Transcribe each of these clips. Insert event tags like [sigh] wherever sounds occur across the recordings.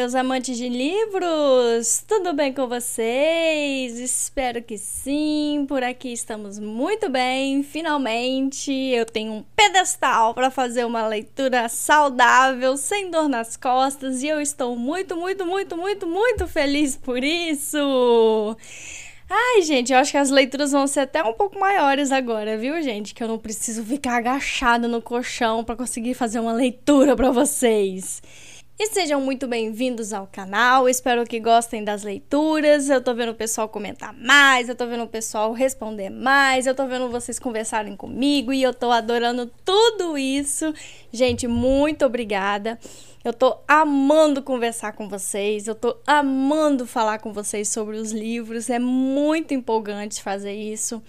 meus amantes de livros! Tudo bem com vocês? Espero que sim. Por aqui estamos muito bem. Finalmente eu tenho um pedestal para fazer uma leitura saudável, sem dor nas costas, e eu estou muito, muito, muito, muito, muito feliz por isso. Ai, gente, eu acho que as leituras vão ser até um pouco maiores agora, viu, gente? Que eu não preciso ficar agachada no colchão para conseguir fazer uma leitura para vocês. E sejam muito bem-vindos ao canal. Espero que gostem das leituras. Eu tô vendo o pessoal comentar mais, eu tô vendo o pessoal responder mais, eu tô vendo vocês conversarem comigo e eu tô adorando tudo isso. Gente, muito obrigada. Eu tô amando conversar com vocês, eu tô amando falar com vocês sobre os livros. É muito empolgante fazer isso.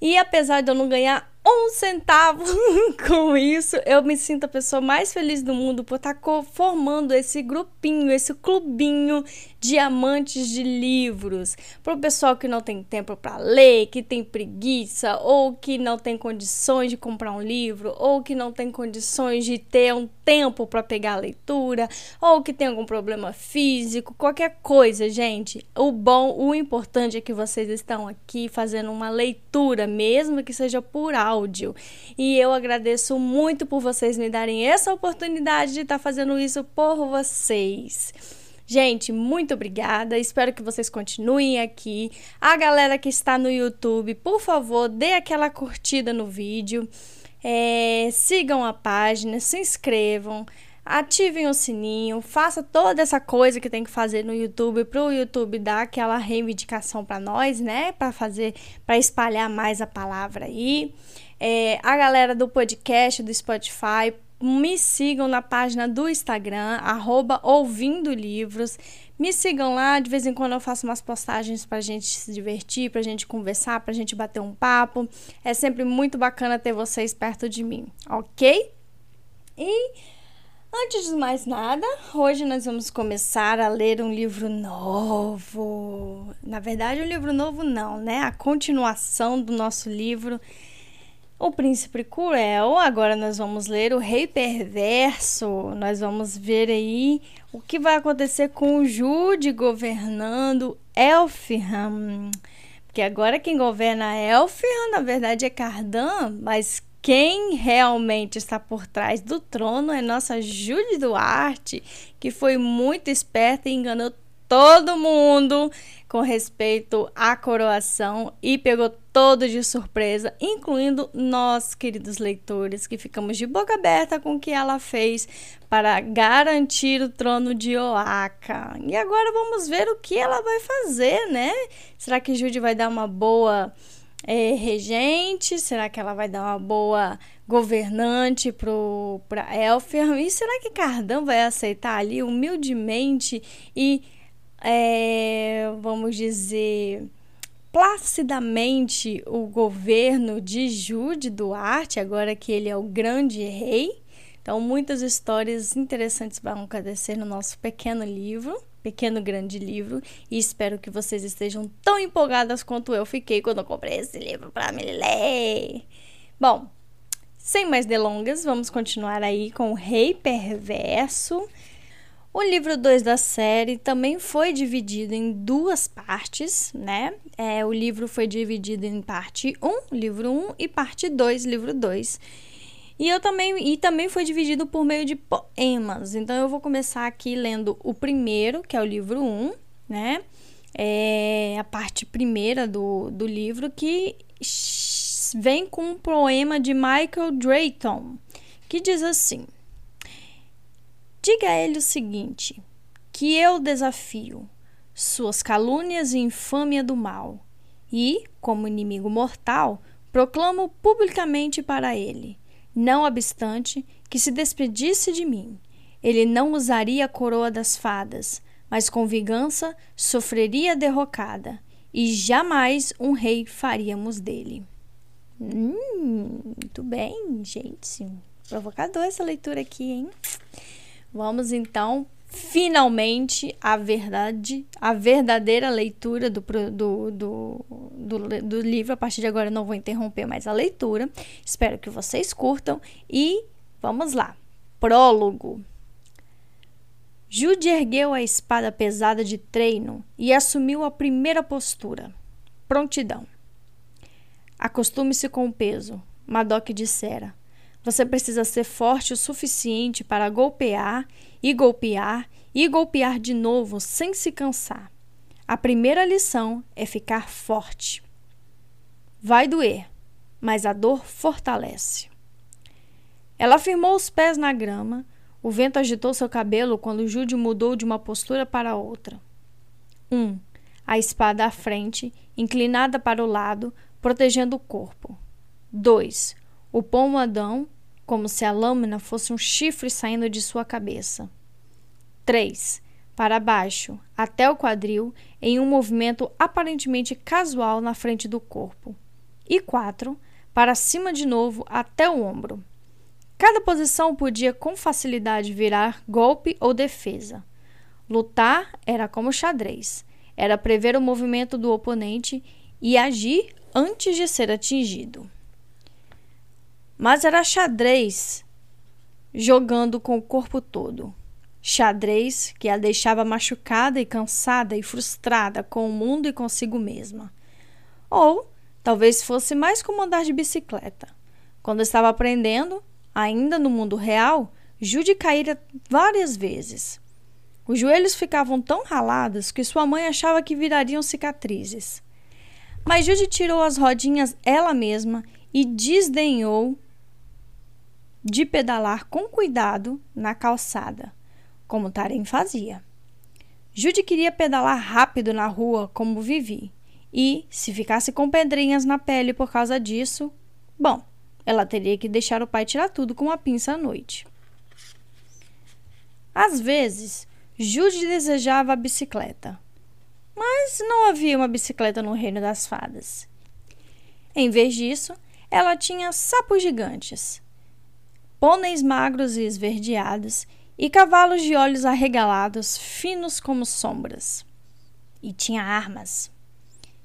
E apesar de eu não ganhar um centavo [laughs] com isso. Eu me sinto a pessoa mais feliz do mundo por estar tá formando esse grupinho, esse clubinho de amantes de livros. Para o pessoal que não tem tempo para ler, que tem preguiça, ou que não tem condições de comprar um livro, ou que não tem condições de ter um tempo para pegar a leitura, ou que tem algum problema físico, qualquer coisa, gente. O bom, o importante é que vocês estão aqui fazendo uma leitura, mesmo que seja por áudio áudio. E eu agradeço muito por vocês me darem essa oportunidade de estar tá fazendo isso por vocês. Gente, muito obrigada. Espero que vocês continuem aqui. A galera que está no YouTube, por favor, dê aquela curtida no vídeo. É, sigam a página, se inscrevam, ativem o sininho, faça toda essa coisa que tem que fazer no YouTube para o YouTube dar aquela reivindicação para nós, né? Para fazer, para espalhar mais a palavra aí. É, a galera do podcast, do Spotify, me sigam na página do Instagram, arroba ouvindo livros. Me sigam lá, de vez em quando eu faço umas postagens pra gente se divertir, pra gente conversar, pra gente bater um papo. É sempre muito bacana ter vocês perto de mim, ok? E antes de mais nada, hoje nós vamos começar a ler um livro novo. Na verdade, um livro novo não, né? A continuação do nosso livro o Príncipe Cruel. Agora nós vamos ler o Rei Perverso. Nós vamos ver aí o que vai acontecer com o Jude governando Elfham. Porque agora quem governa Elfham, na verdade, é Cardan, mas quem realmente está por trás do trono é nossa Jude Duarte, que foi muito esperta e enganou todo mundo com respeito à coroação e pegou todos de surpresa, incluindo nós, queridos leitores, que ficamos de boca aberta com o que ela fez para garantir o trono de Oaca. E agora vamos ver o que ela vai fazer, né? Será que Jude vai dar uma boa é, regente? Será que ela vai dar uma boa governante para Elfham? E será que Cardan vai aceitar ali humildemente e é, vamos dizer, placidamente o governo de Jude Duarte, agora que ele é o grande rei. Então, muitas histórias interessantes vão acontecer no nosso pequeno livro, pequeno grande livro, e espero que vocês estejam tão empolgadas quanto eu fiquei quando eu comprei esse livro para me ler. Bom, sem mais delongas, vamos continuar aí com o Rei Perverso. O livro 2 da série também foi dividido em duas partes, né? É, o livro foi dividido em parte 1, um, livro 1, um, e parte 2, livro 2. E eu também e também foi dividido por meio de poemas. Então eu vou começar aqui lendo o primeiro, que é o livro 1, um, né? É a parte primeira do, do livro que vem com um poema de Michael Drayton, que diz assim: Diga a ele o seguinte: que eu desafio suas calúnias e infâmia do mal, e, como inimigo mortal, proclamo publicamente para ele, não obstante que se despedisse de mim, ele não usaria a coroa das fadas, mas com vingança sofreria derrocada, e jamais um rei faríamos dele. Hum, muito bem, gente. Provocador essa leitura aqui, hein? Vamos então finalmente a verdade, a verdadeira leitura do, do, do, do, do livro. A partir de agora eu não vou interromper mais a leitura. Espero que vocês curtam e vamos lá. Prólogo. Jude ergueu a espada pesada de treino e assumiu a primeira postura. Prontidão. Acostume-se com o peso, Madoc dissera. Você precisa ser forte o suficiente para golpear e golpear e golpear de novo sem se cansar. A primeira lição é ficar forte. Vai doer, mas a dor fortalece. Ela firmou os pés na grama. O vento agitou seu cabelo quando Jude mudou de uma postura para outra. Um, a espada à frente, inclinada para o lado, protegendo o corpo. 2. O pomadão, como se a lâmina fosse um chifre saindo de sua cabeça. 3. Para baixo, até o quadril, em um movimento aparentemente casual na frente do corpo. E 4. Para cima de novo, até o ombro. Cada posição podia com facilidade virar golpe ou defesa. Lutar era como xadrez, era prever o movimento do oponente e agir antes de ser atingido mas era xadrez jogando com o corpo todo. Xadrez que a deixava machucada e cansada e frustrada com o mundo e consigo mesma. Ou talvez fosse mais como andar de bicicleta. Quando estava aprendendo, ainda no mundo real, Jude caíra várias vezes. Os joelhos ficavam tão ralados que sua mãe achava que virariam cicatrizes. Mas Jude tirou as rodinhas ela mesma e desdenhou de pedalar com cuidado na calçada, como Tarem fazia. Jude queria pedalar rápido na rua, como Vivi, e, se ficasse com pedrinhas na pele por causa disso, bom, ela teria que deixar o pai tirar tudo com uma pinça à noite. Às vezes, Jude desejava a bicicleta, mas não havia uma bicicleta no reino das fadas. Em vez disso, ela tinha sapos gigantes, pôneis magros e esverdeados, e cavalos de olhos arregalados, finos como sombras. E tinha armas.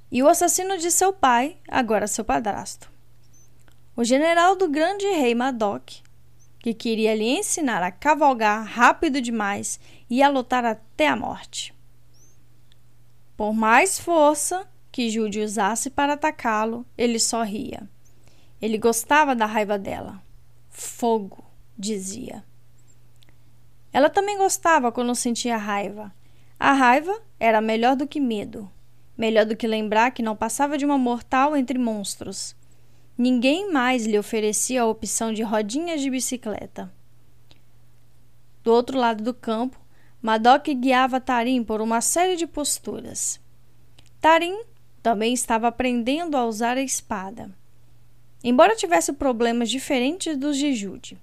E o assassino de seu pai, agora seu padrasto. O general do grande rei Madoc, que queria lhe ensinar a cavalgar rápido demais e a lutar até a morte. Por mais força que Jude usasse para atacá-lo, ele sorria. Ele gostava da raiva dela fogo, dizia. Ela também gostava quando sentia raiva. A raiva era melhor do que medo, melhor do que lembrar que não passava de uma mortal entre monstros. Ninguém mais lhe oferecia a opção de rodinhas de bicicleta. Do outro lado do campo, Madoc guiava Tarim por uma série de posturas. Tarim também estava aprendendo a usar a espada embora tivesse problemas diferentes dos de Jude.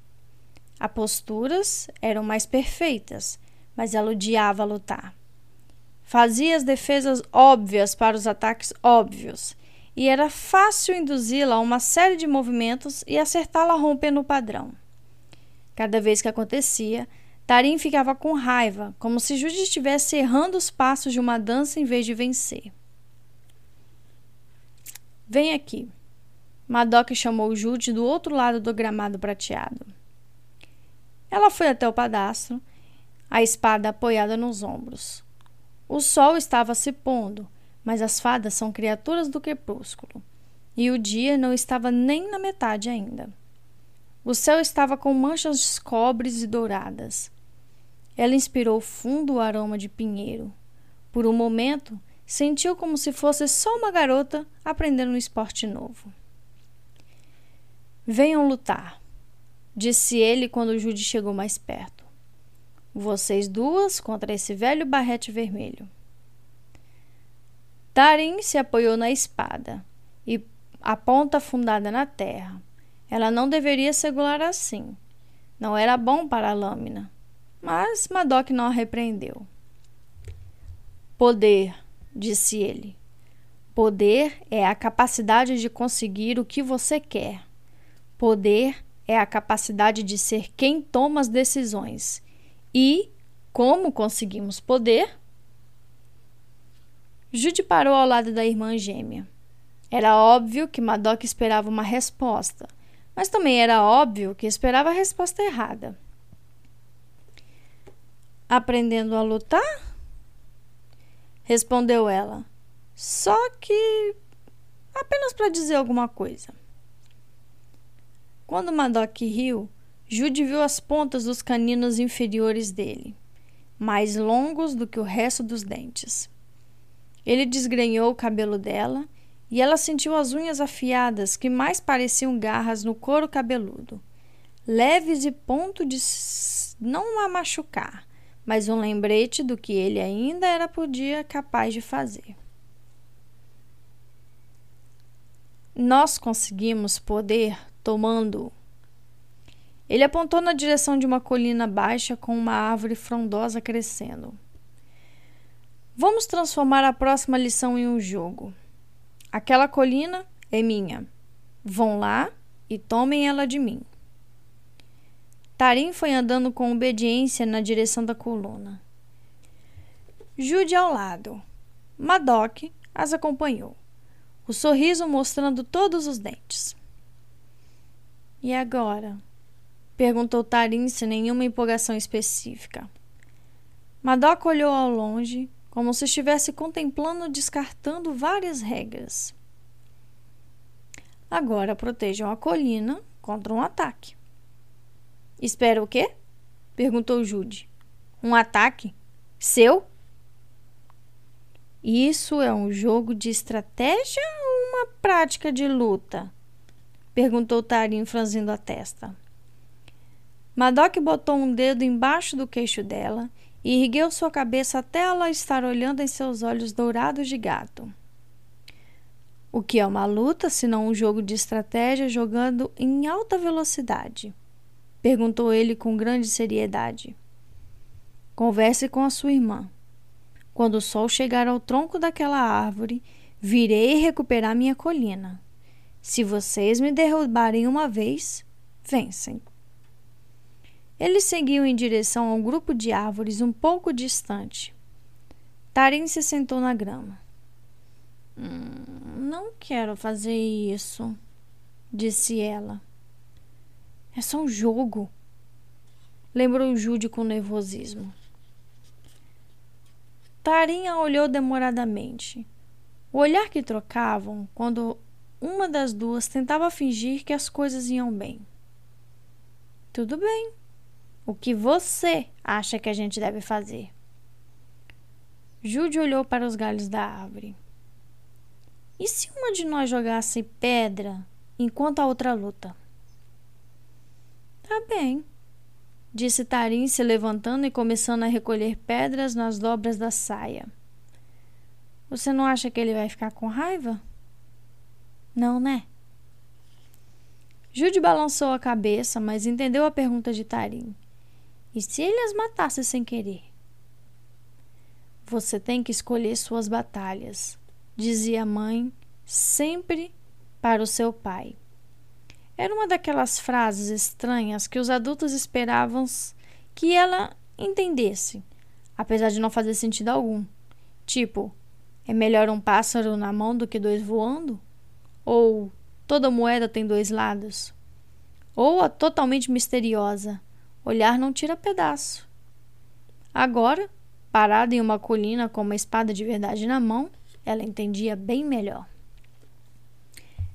As posturas eram mais perfeitas, mas ela odiava lutar. Fazia as defesas óbvias para os ataques óbvios, e era fácil induzi-la a uma série de movimentos e acertá-la rompendo o padrão. Cada vez que acontecia, Tarim ficava com raiva, como se Jude estivesse errando os passos de uma dança em vez de vencer. Vem aqui. Madoc chamou Jude do outro lado do gramado prateado. Ela foi até o padastro, a espada apoiada nos ombros. O sol estava se pondo, mas as fadas são criaturas do crepúsculo, e o dia não estava nem na metade ainda. O céu estava com manchas cobres e douradas. Ela inspirou fundo o aroma de pinheiro. Por um momento, sentiu como se fosse só uma garota aprendendo um esporte novo. Venham lutar, disse ele quando Jude chegou mais perto. Vocês duas contra esse velho barrete vermelho. Tarim se apoiou na espada e a ponta afundada na terra. Ela não deveria segurar assim. Não era bom para a lâmina. Mas Madoc não a repreendeu. Poder, disse ele. Poder é a capacidade de conseguir o que você quer. Poder é a capacidade de ser quem toma as decisões. E como conseguimos poder? Jude parou ao lado da irmã gêmea. Era óbvio que Madoc esperava uma resposta, mas também era óbvio que esperava a resposta errada. Aprendendo a lutar? Respondeu ela. Só que apenas para dizer alguma coisa. Quando Madoc riu, Jude viu as pontas dos caninos inferiores dele, mais longos do que o resto dos dentes. Ele desgrenhou o cabelo dela e ela sentiu as unhas afiadas que mais pareciam garras no couro cabeludo, leves e ponto de não a machucar, mas um lembrete do que ele ainda era podia capaz de fazer. Nós conseguimos poder tomando. Ele apontou na direção de uma colina baixa com uma árvore frondosa crescendo. Vamos transformar a próxima lição em um jogo. Aquela colina é minha. Vão lá e tomem ela de mim. Tarim foi andando com obediência na direção da coluna. Jude ao lado. Madoc as acompanhou, o sorriso mostrando todos os dentes. E agora? perguntou Tarim sem nenhuma empolgação específica. Madoc olhou ao longe, como se estivesse contemplando descartando várias regras. Agora protejam a colina contra um ataque. Espera o quê? perguntou Jude. Um ataque? Seu? Isso é um jogo de estratégia ou uma prática de luta? Perguntou Tarim franzindo a testa. Madoc botou um dedo embaixo do queixo dela e ergueu sua cabeça até ela estar olhando em seus olhos dourados de gato. O que é uma luta se não um jogo de estratégia jogando em alta velocidade? Perguntou ele com grande seriedade. Converse com a sua irmã. Quando o sol chegar ao tronco daquela árvore, virei recuperar minha colina. Se vocês me derrubarem uma vez, vencem. Ele seguiu em direção a um grupo de árvores um pouco distante. Tarim se sentou na grama. Hum, não quero fazer isso, disse ela. É só um jogo. Lembrou Jude com nervosismo. Tarinha olhou demoradamente. O olhar que trocavam quando uma das duas tentava fingir que as coisas iam bem. Tudo bem. O que você acha que a gente deve fazer? Jude olhou para os galhos da árvore. E se uma de nós jogasse pedra enquanto a outra luta? Tá bem, disse Tarim se levantando e começando a recolher pedras nas dobras da saia. Você não acha que ele vai ficar com raiva? Não, né? Jude balançou a cabeça, mas entendeu a pergunta de Tarim. E se ele as matasse sem querer? Você tem que escolher suas batalhas, dizia a mãe, sempre para o seu pai. Era uma daquelas frases estranhas que os adultos esperavam que ela entendesse, apesar de não fazer sentido algum. Tipo, é melhor um pássaro na mão do que dois voando? Ou toda moeda tem dois lados? Ou a totalmente misteriosa, olhar não tira pedaço. Agora, parada em uma colina com uma espada de verdade na mão, ela entendia bem melhor.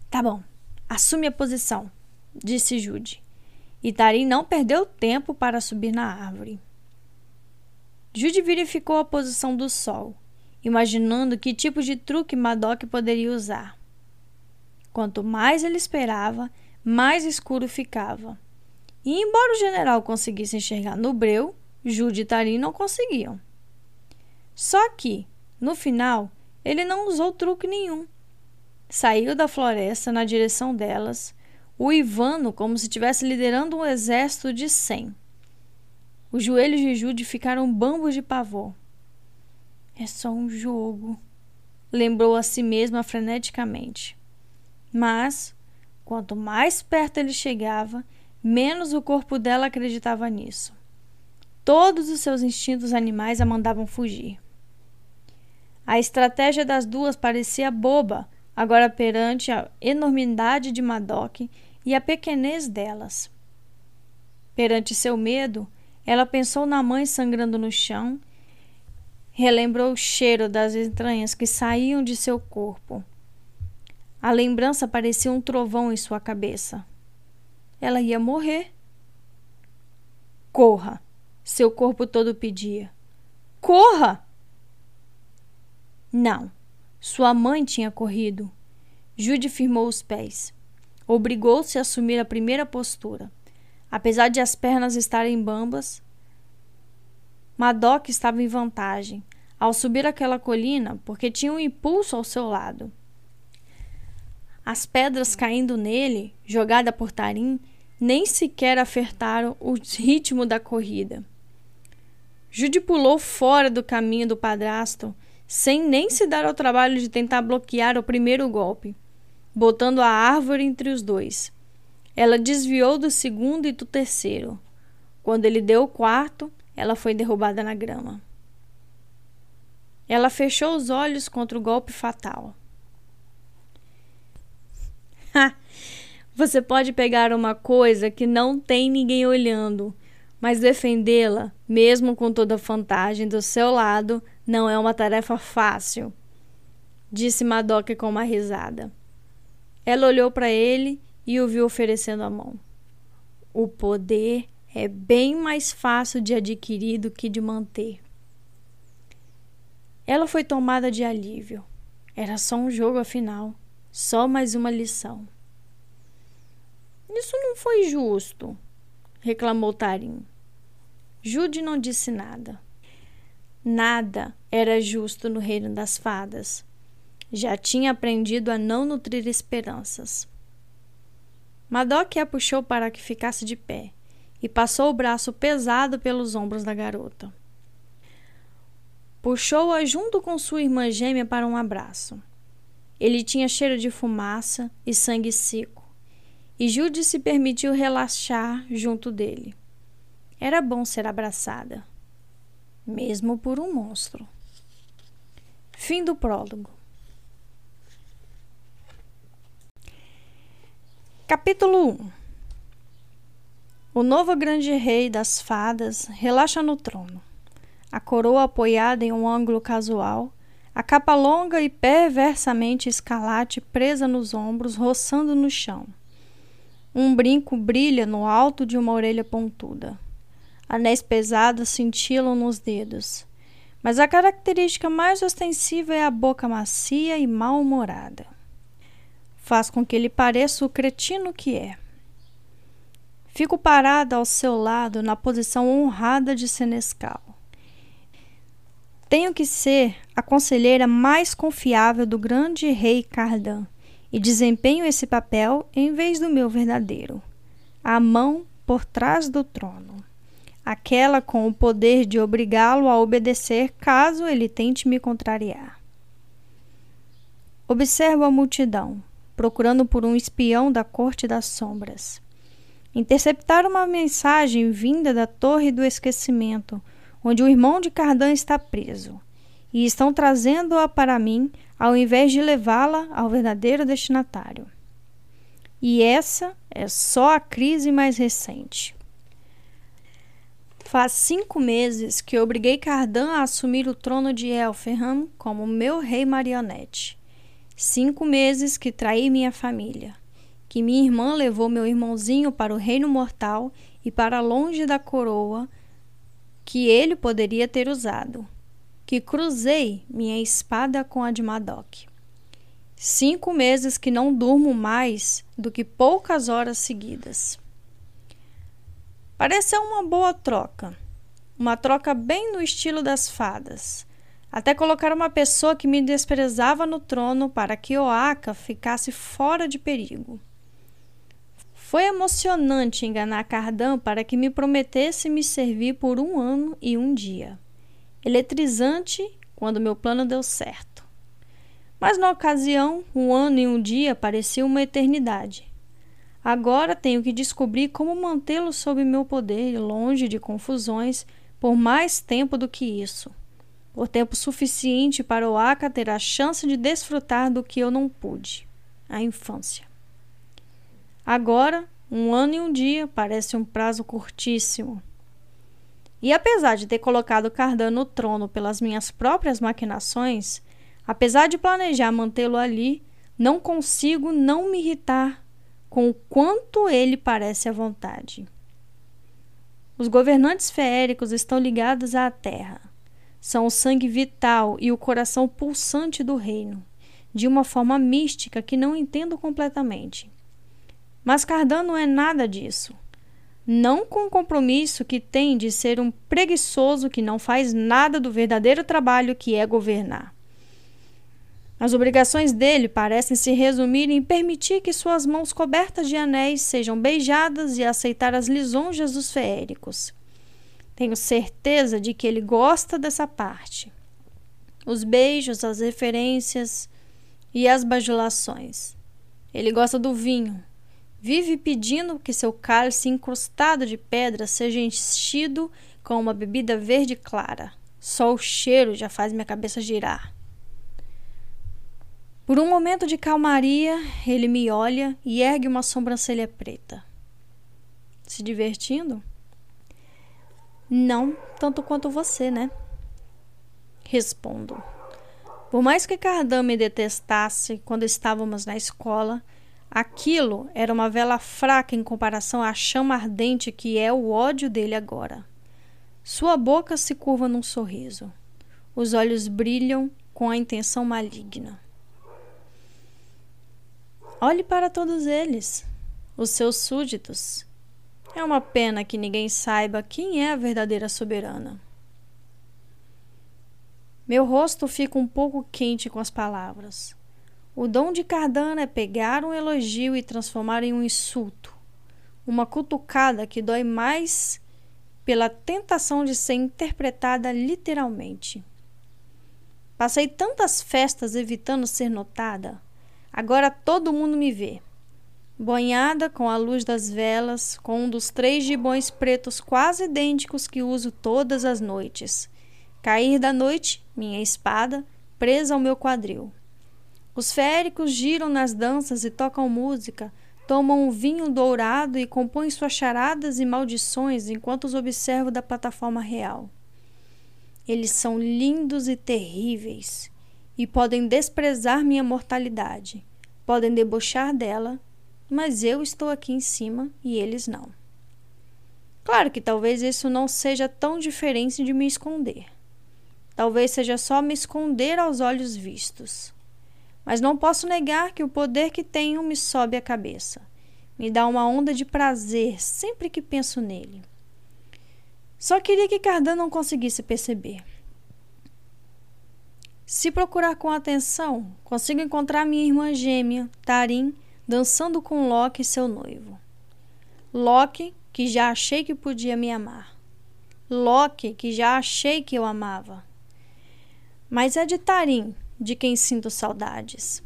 Tá bom, assume a posição, disse Jude. E Tarim não perdeu tempo para subir na árvore. Jude verificou a posição do sol, imaginando que tipo de truque Madoc poderia usar. Quanto mais ele esperava, mais escuro ficava. E embora o general conseguisse enxergar no breu, Jude e Tarim não conseguiam. Só que, no final, ele não usou truque nenhum. Saiu da floresta na direção delas, o Ivano como se estivesse liderando um exército de cem. Os joelhos de Jude ficaram bambos de pavor. É só um jogo, lembrou a si mesma freneticamente. Mas, quanto mais perto ele chegava, menos o corpo dela acreditava nisso. Todos os seus instintos animais a mandavam fugir. A estratégia das duas parecia boba, agora perante a enormidade de Madoc e a pequenez delas. Perante seu medo, Ela pensou na mãe sangrando no chão, relembrou o cheiro das entranhas que saíam de seu corpo. A lembrança parecia um trovão em sua cabeça. Ela ia morrer. Corra! Seu corpo todo pedia. Corra! Não. Sua mãe tinha corrido. Jude firmou os pés. Obrigou-se a assumir a primeira postura. Apesar de as pernas estarem bambas, Madoc estava em vantagem ao subir aquela colina porque tinha um impulso ao seu lado. As pedras caindo nele, jogada por Tarim, nem sequer afetaram o ritmo da corrida. Jude pulou fora do caminho do padrasto, sem nem se dar ao trabalho de tentar bloquear o primeiro golpe, botando a árvore entre os dois. Ela desviou do segundo e do terceiro. Quando ele deu o quarto, ela foi derrubada na grama. Ela fechou os olhos contra o golpe fatal. [laughs] Você pode pegar uma coisa que não tem ninguém olhando, mas defendê-la, mesmo com toda a vantagem do seu lado, não é uma tarefa fácil, disse Madoc com uma risada. Ela olhou para ele e o viu oferecendo a mão. O poder é bem mais fácil de adquirir do que de manter. Ela foi tomada de alívio. Era só um jogo, afinal. Só mais uma lição. Isso não foi justo, reclamou Tarim. Jude não disse nada. Nada era justo no reino das fadas. Já tinha aprendido a não nutrir esperanças. Madoc a puxou para que ficasse de pé e passou o braço pesado pelos ombros da garota. Puxou-a junto com sua irmã gêmea para um abraço. Ele tinha cheiro de fumaça e sangue seco, e Jude se permitiu relaxar junto dele. Era bom ser abraçada, mesmo por um monstro. Fim do prólogo. Capítulo 1 O novo grande rei das fadas relaxa no trono, a coroa apoiada em um ângulo casual, a capa longa e perversamente escalate presa nos ombros, roçando no chão. Um brinco brilha no alto de uma orelha pontuda. Anéis pesados cintilam nos dedos, mas a característica mais ostensiva é a boca macia e mal-humorada faz com que ele pareça o cretino que é. Fico parada ao seu lado na posição honrada de Senescal. Tenho que ser a conselheira mais confiável do grande rei Cardan e desempenho esse papel em vez do meu verdadeiro, a mão por trás do trono, aquela com o poder de obrigá-lo a obedecer caso ele tente me contrariar. Observo a multidão procurando por um espião da corte das sombras. Interceptaram uma mensagem vinda da Torre do Esquecimento, onde o irmão de Cardan está preso, e estão trazendo-a para mim ao invés de levá-la ao verdadeiro destinatário. E essa é só a crise mais recente. Faz cinco meses que obriguei Cardan a assumir o trono de Elferham como meu rei marionete. Cinco meses que traí minha família, que minha irmã levou meu irmãozinho para o reino mortal e para longe da coroa que ele poderia ter usado, que cruzei minha espada com a de Madoc. Cinco meses que não durmo mais do que poucas horas seguidas. Pareceu uma boa troca, uma troca bem no estilo das fadas até colocar uma pessoa que me desprezava no trono para que Oaka ficasse fora de perigo. Foi emocionante enganar Cardan para que me prometesse me servir por um ano e um dia. Eletrizante quando meu plano deu certo. Mas na ocasião, um ano e um dia parecia uma eternidade. Agora tenho que descobrir como mantê-lo sob meu poder, longe de confusões, por mais tempo do que isso o tempo suficiente para o Aka ter a chance de desfrutar do que eu não pude, a infância. Agora, um ano e um dia parece um prazo curtíssimo. E apesar de ter colocado Cardano no trono pelas minhas próprias maquinações, apesar de planejar mantê-lo ali, não consigo não me irritar com o quanto ele parece à vontade. Os governantes feéricos estão ligados à terra. São o sangue vital e o coração pulsante do reino, de uma forma mística que não entendo completamente. Mas Cardano é nada disso não com o compromisso que tem de ser um preguiçoso que não faz nada do verdadeiro trabalho que é governar. As obrigações dele parecem se resumir em permitir que suas mãos cobertas de anéis sejam beijadas e aceitar as lisonjas dos feéricos. Tenho certeza de que ele gosta dessa parte. Os beijos, as referências e as bajulações. Ele gosta do vinho, Vive pedindo que seu cálice incrustado de pedra seja enchido com uma bebida verde clara. Só o cheiro já faz minha cabeça girar. Por um momento de calmaria, ele me olha e ergue uma sobrancelha preta. Se divertindo? Não tanto quanto você, né? Respondo. Por mais que Cardan me detestasse quando estávamos na escola, Aquilo era uma vela fraca em comparação à chama ardente que é o ódio dele agora. Sua boca se curva num sorriso. Os olhos brilham com a intenção maligna. Olhe para todos eles, os seus súditos. É uma pena que ninguém saiba quem é a verdadeira soberana. Meu rosto fica um pouco quente com as palavras. O dom de Cardano é pegar um elogio e transformar em um insulto, uma cutucada que dói mais pela tentação de ser interpretada literalmente. Passei tantas festas evitando ser notada. Agora todo mundo me vê. Banhada com a luz das velas, com um dos três gibões pretos quase idênticos que uso todas as noites. Cair da noite, minha espada, presa ao meu quadril. Os féricos giram nas danças e tocam música, tomam um vinho dourado e compõem suas charadas e maldições enquanto os observo da plataforma real. Eles são lindos e terríveis e podem desprezar minha mortalidade, podem debochar dela, mas eu estou aqui em cima e eles não. Claro que talvez isso não seja tão diferente de me esconder. Talvez seja só me esconder aos olhos vistos mas não posso negar que o poder que tenho me sobe a cabeça. Me dá uma onda de prazer sempre que penso nele. Só queria que Cardan não conseguisse perceber. Se procurar com atenção, consigo encontrar minha irmã gêmea, Tarim, dançando com Loki, seu noivo. Loki, que já achei que podia me amar. Loki, que já achei que eu amava. Mas é de Tarim de quem sinto saudades.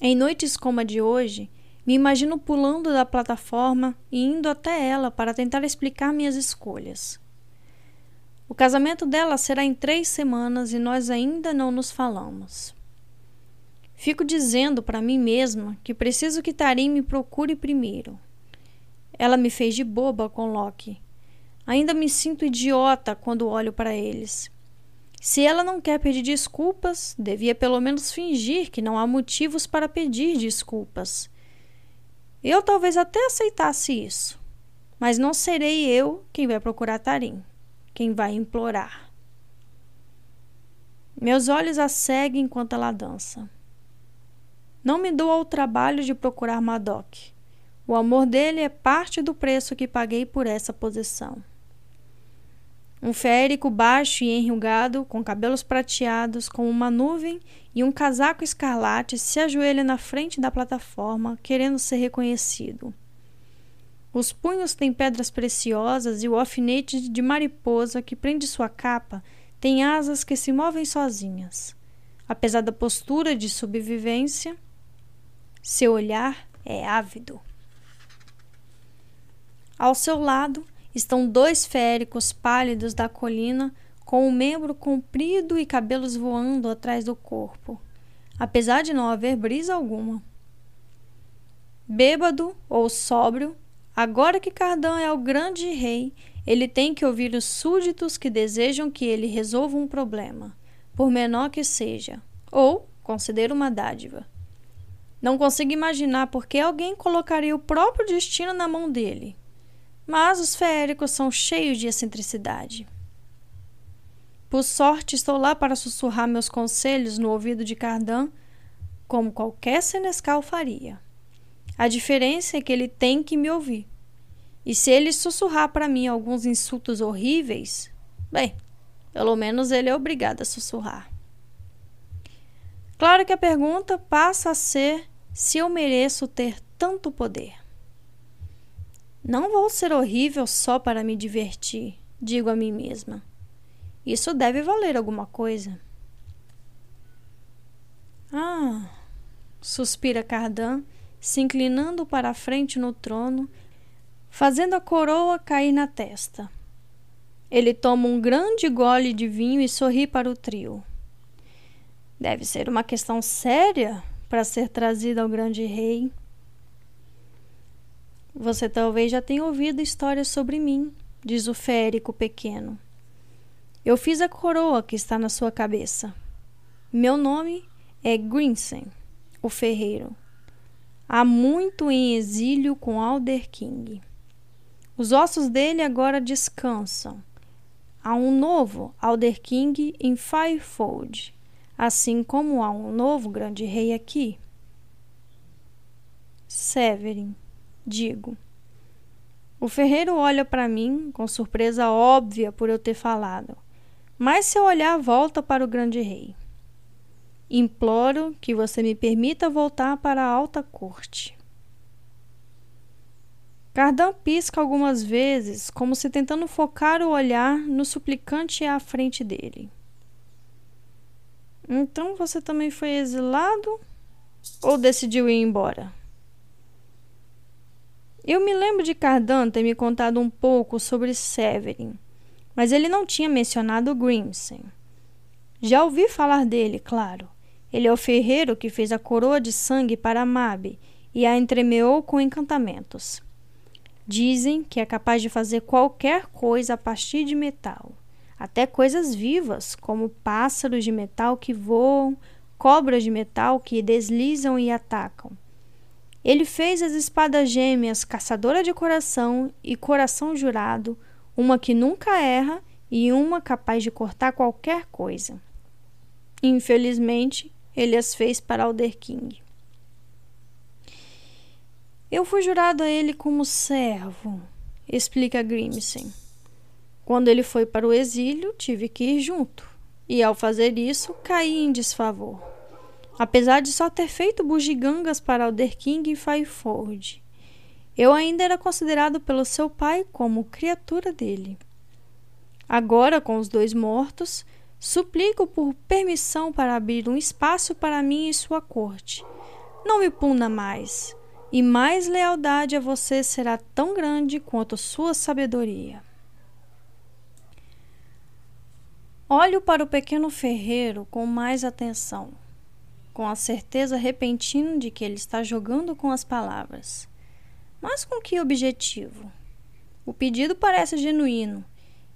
Em noites como a de hoje, me imagino pulando da plataforma e indo até ela para tentar explicar minhas escolhas. O casamento dela será em três semanas e nós ainda não nos falamos. Fico dizendo para mim mesma que preciso que Tarim me procure primeiro. Ela me fez de boba com Loki Ainda me sinto idiota quando olho para eles. Se ela não quer pedir desculpas, devia pelo menos fingir que não há motivos para pedir desculpas. Eu talvez até aceitasse isso, mas não serei eu quem vai procurar Tarim, quem vai implorar. Meus olhos a seguem enquanto ela dança. Não me dou ao trabalho de procurar Madoc. O amor dele é parte do preço que paguei por essa posição. Um férico baixo e enrugado, com cabelos prateados, como uma nuvem e um casaco escarlate, se ajoelha na frente da plataforma, querendo ser reconhecido. Os punhos têm pedras preciosas e o alfinete de mariposa que prende sua capa tem asas que se movem sozinhas. Apesar da postura de sobrevivência, seu olhar é ávido. Ao seu lado, estão dois féricos pálidos da colina com o membro comprido e cabelos voando atrás do corpo, apesar de não haver brisa alguma. Bêbado ou sóbrio, Agora que Cardan é o grande rei, ele tem que ouvir os súditos que desejam que ele resolva um problema, por menor que seja, ou considere uma dádiva. Não consigo imaginar por que alguém colocaria o próprio destino na mão dele. Mas os feéricos são cheios de excentricidade. Por sorte, estou lá para sussurrar meus conselhos no ouvido de Cardan, como qualquer senescal faria. A diferença é que ele tem que me ouvir. E se ele sussurrar para mim alguns insultos horríveis, bem, pelo menos ele é obrigado a sussurrar. Claro que a pergunta passa a ser se eu mereço ter tanto poder. Não vou ser horrível só para me divertir, digo a mim mesma. Isso deve valer alguma coisa. Ah, suspira Cardan, se inclinando para a frente no trono, fazendo a coroa cair na testa. Ele toma um grande gole de vinho e sorri para o trio. Deve ser uma questão séria para ser trazida ao grande rei. Você talvez já tenha ouvido histórias sobre mim, diz o férico pequeno. Eu fiz a coroa que está na sua cabeça. Meu nome é Grinsen, o ferreiro. Há muito em exílio com Alder King. Os ossos dele agora descansam. Há um novo Alder King em Firefold, assim como há um novo grande rei aqui. Severin, digo. O ferreiro olha para mim com surpresa óbvia por eu ter falado, mas seu olhar volta para o grande rei. Imploro que você me permita voltar para a alta corte. Cardan pisca algumas vezes, como se tentando focar o olhar no suplicante à frente dele. Então você também foi exilado ou decidiu ir embora? Eu me lembro de Cardan ter me contado um pouco sobre Severin, mas ele não tinha mencionado Grimsen. Já ouvi falar dele, claro. Ele é o ferreiro que fez a coroa de sangue para Mabe e a entremeou com encantamentos. Dizem que é capaz de fazer qualquer coisa a partir de metal, até coisas vivas, como pássaros de metal que voam, cobras de metal que deslizam e atacam. Ele fez as espadas gêmeas Caçadora de Coração e Coração Jurado, uma que nunca erra e uma capaz de cortar qualquer coisa. Infelizmente, ele as fez para Alder King. Eu fui jurado a ele como servo, explica Grimsen. Quando ele foi para o exílio, tive que ir junto, e ao fazer isso, caí em desfavor. Apesar de só ter feito bugigangas para Alder King e Fireford, eu ainda era considerado pelo seu pai como criatura dele. Agora, com os dois mortos, suplico por permissão para abrir um espaço para mim em sua corte. Não me puna mais e mais lealdade a você será tão grande quanto sua sabedoria. Olho para o pequeno ferreiro com mais atenção, com a certeza repentina de que ele está jogando com as palavras. Mas com que objetivo? O pedido parece genuíno,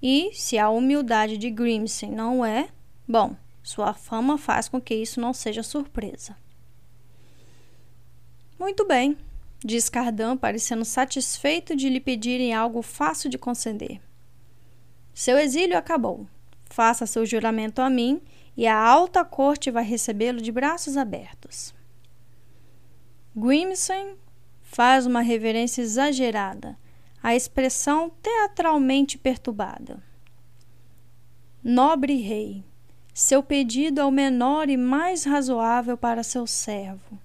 e se a humildade de Grimsen não é, bom, sua fama faz com que isso não seja surpresa. Muito bem, diz Cardan, parecendo satisfeito de lhe pedirem algo fácil de conceder. Seu exílio acabou. Faça seu juramento a mim e a alta corte vai recebê-lo de braços abertos. Grimson faz uma reverência exagerada, a expressão teatralmente perturbada. Nobre rei, seu pedido é o menor e mais razoável para seu servo.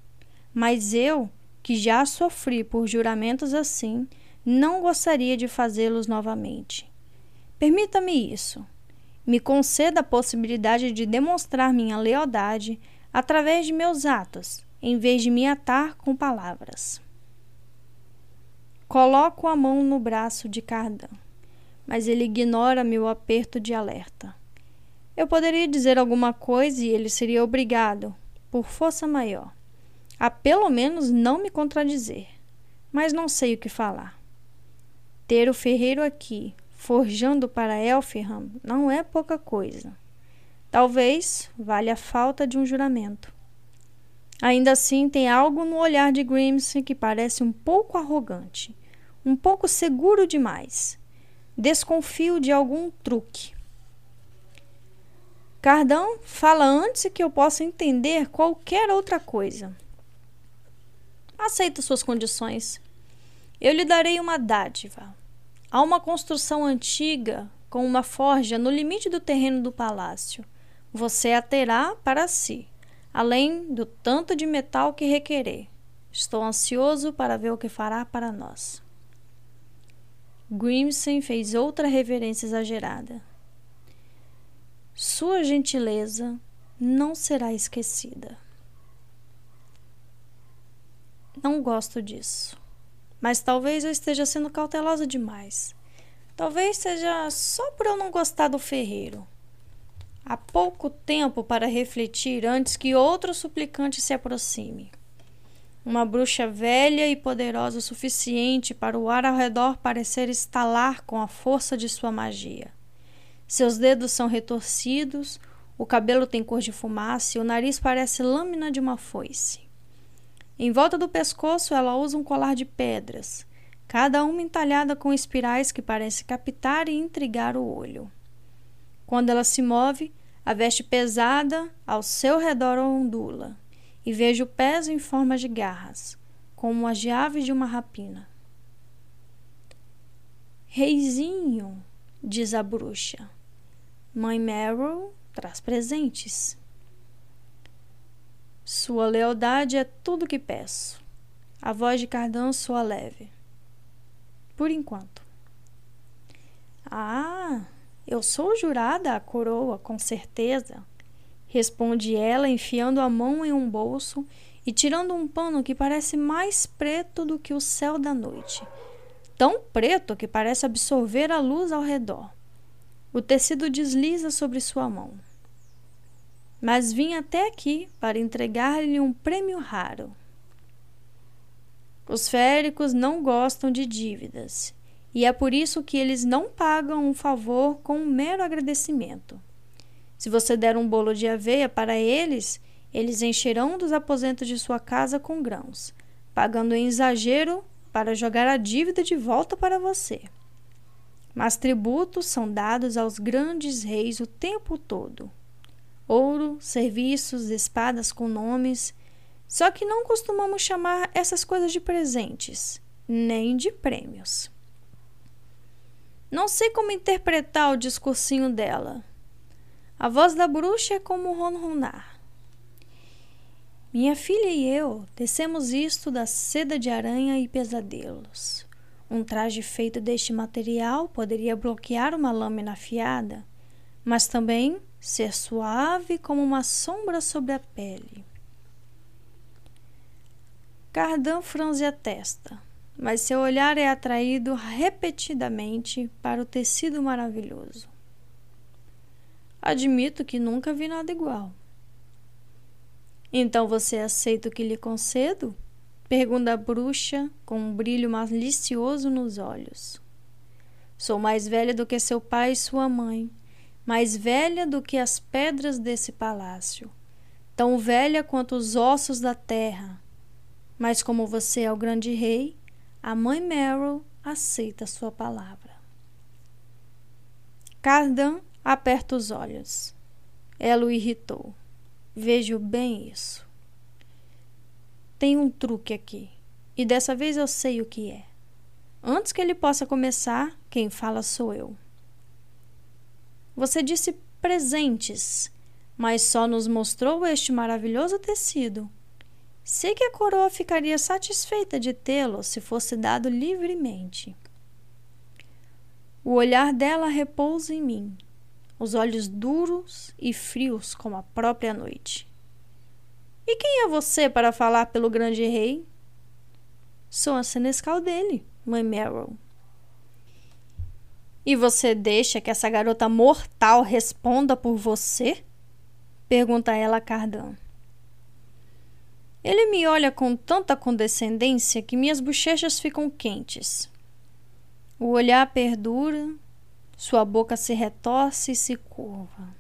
Mas eu, que já sofri por juramentos assim, não gostaria de fazê-los novamente. Permita-me isso. Me conceda a possibilidade de demonstrar minha lealdade através de meus atos, em vez de me atar com palavras. Coloco a mão no braço de Cardan, mas ele ignora meu aperto de alerta. Eu poderia dizer alguma coisa e ele seria obrigado, por força maior, a pelo menos não me contradizer, mas não sei o que falar. Ter o ferreiro aqui, forjando para Elfham, não é pouca coisa. Talvez valha a falta de um juramento. Ainda assim, tem algo no olhar de Grimson que parece um pouco arrogante, um pouco seguro demais. Desconfio de algum truque. Cardão fala antes que eu possa entender qualquer outra coisa. Aceito suas condições. Eu lhe darei uma dádiva. Há uma construção antiga com uma forja no limite do terreno do palácio. Você a terá para si, além do tanto de metal que requerer. Estou ansioso para ver o que fará para nós. Grimson fez outra reverência exagerada. Sua gentileza não será esquecida. Não gosto disso. Mas talvez eu esteja sendo cautelosa demais. Talvez seja só por eu não gostar do ferreiro. Há pouco tempo para refletir antes que outro suplicante se aproxime. Uma bruxa velha e poderosa o suficiente para o ar ao redor parecer estalar com a força de sua magia. Seus dedos são retorcidos, o cabelo tem cor de fumaça e o nariz parece lâmina de uma foice. Em volta do pescoço, ela usa um colar de pedras, cada uma entalhada com espirais que parecem captar e intrigar o olho. Quando ela se move, a veste pesada ao seu redor ondula, e vejo pés em forma de garras, como as de aves de uma rapina. Reizinho, diz a bruxa, mãe Meryl traz presentes. Sua lealdade é tudo que peço. A voz de Cardan soa leve. Por enquanto. Ah, eu sou jurada à coroa, com certeza. Responde ela, enfiando a mão em um bolso e tirando um pano que parece mais preto do que o céu da noite. Tão preto que parece absorver a luz ao redor. O tecido desliza sobre sua mão mas vim até aqui para entregar-lhe um prêmio raro. Os féricos não gostam de dívidas, e é por isso que eles não pagam um favor com um mero agradecimento. Se você der um bolo de aveia para eles, eles encherão dos aposentos de sua casa com grãos, pagando em exagero para jogar a dívida de volta para você. Mas tributos são dados aos grandes reis o tempo todo ouro, serviços, espadas com nomes. Só que não costumamos chamar essas coisas de presentes, nem de prêmios. Não sei como interpretar o discursinho dela. A voz da bruxa é como ronronar. Minha filha e eu tecemos isto da seda de aranha e pesadelos. Um traje feito deste material poderia bloquear uma lâmina afiada, mas também ser suave como uma sombra sobre a pele. Cardan franze a testa, mas seu olhar é atraído repetidamente para o tecido maravilhoso. Admito que nunca vi nada igual. Então você aceita o que lhe concedo? Pergunta a bruxa com um brilho malicioso nos olhos. Sou mais velha do que seu pai e sua mãe, mais velha do que as pedras desse palácio, tão velha quanto os ossos da terra. Mas como você é o grande rei, a mãe Meryl aceita sua palavra. Cardan aperta os olhos. Ela o irritou. Vejo bem isso. Tem um truque aqui, e dessa vez eu sei o que é. Antes que ele possa começar, quem fala sou eu. Você disse presentes, mas só nos mostrou este maravilhoso tecido. Sei que a coroa ficaria satisfeita de tê-lo se fosse dado livremente. O olhar dela repousa em mim, os olhos duros e frios como a própria noite. E quem é você para falar pelo grande rei? Sou a senescal dele, mãe Meryl. E você deixa que essa garota mortal responda por você? Pergunta ela a Cardan. Ele me olha com tanta condescendência que minhas bochechas ficam quentes. O olhar perdura, sua boca se retorce e se curva.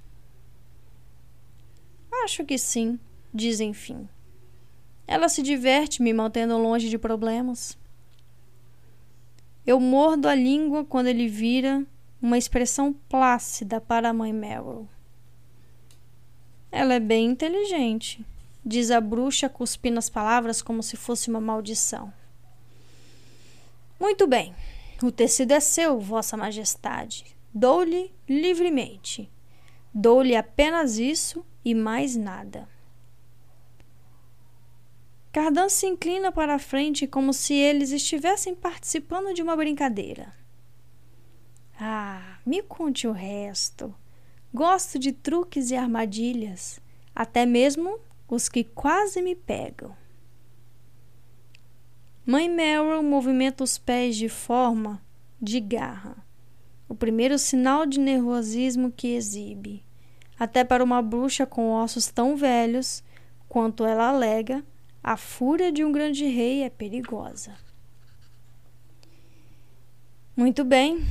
Acho que sim, diz enfim. Ela se diverte me mantendo longe de problemas. Eu mordo a língua quando ele vira uma expressão plácida para a mãe Meryl. Ela é bem inteligente, diz a bruxa, cuspindo as palavras como se fosse uma maldição. Muito bem, o tecido é seu, Vossa Majestade. Dou-lhe livremente. Dou-lhe apenas isso e mais nada. Cardan se inclina para a frente como se eles estivessem participando de uma brincadeira. Ah, me conte o resto. Gosto de truques e armadilhas, até mesmo os que quase me pegam. Mãe Meryl movimenta os pés de forma de garra, o primeiro sinal de nervosismo que exibe. Até para uma bruxa com ossos tão velhos quanto ela alega, a fúria de um grande rei é perigosa. Muito bem.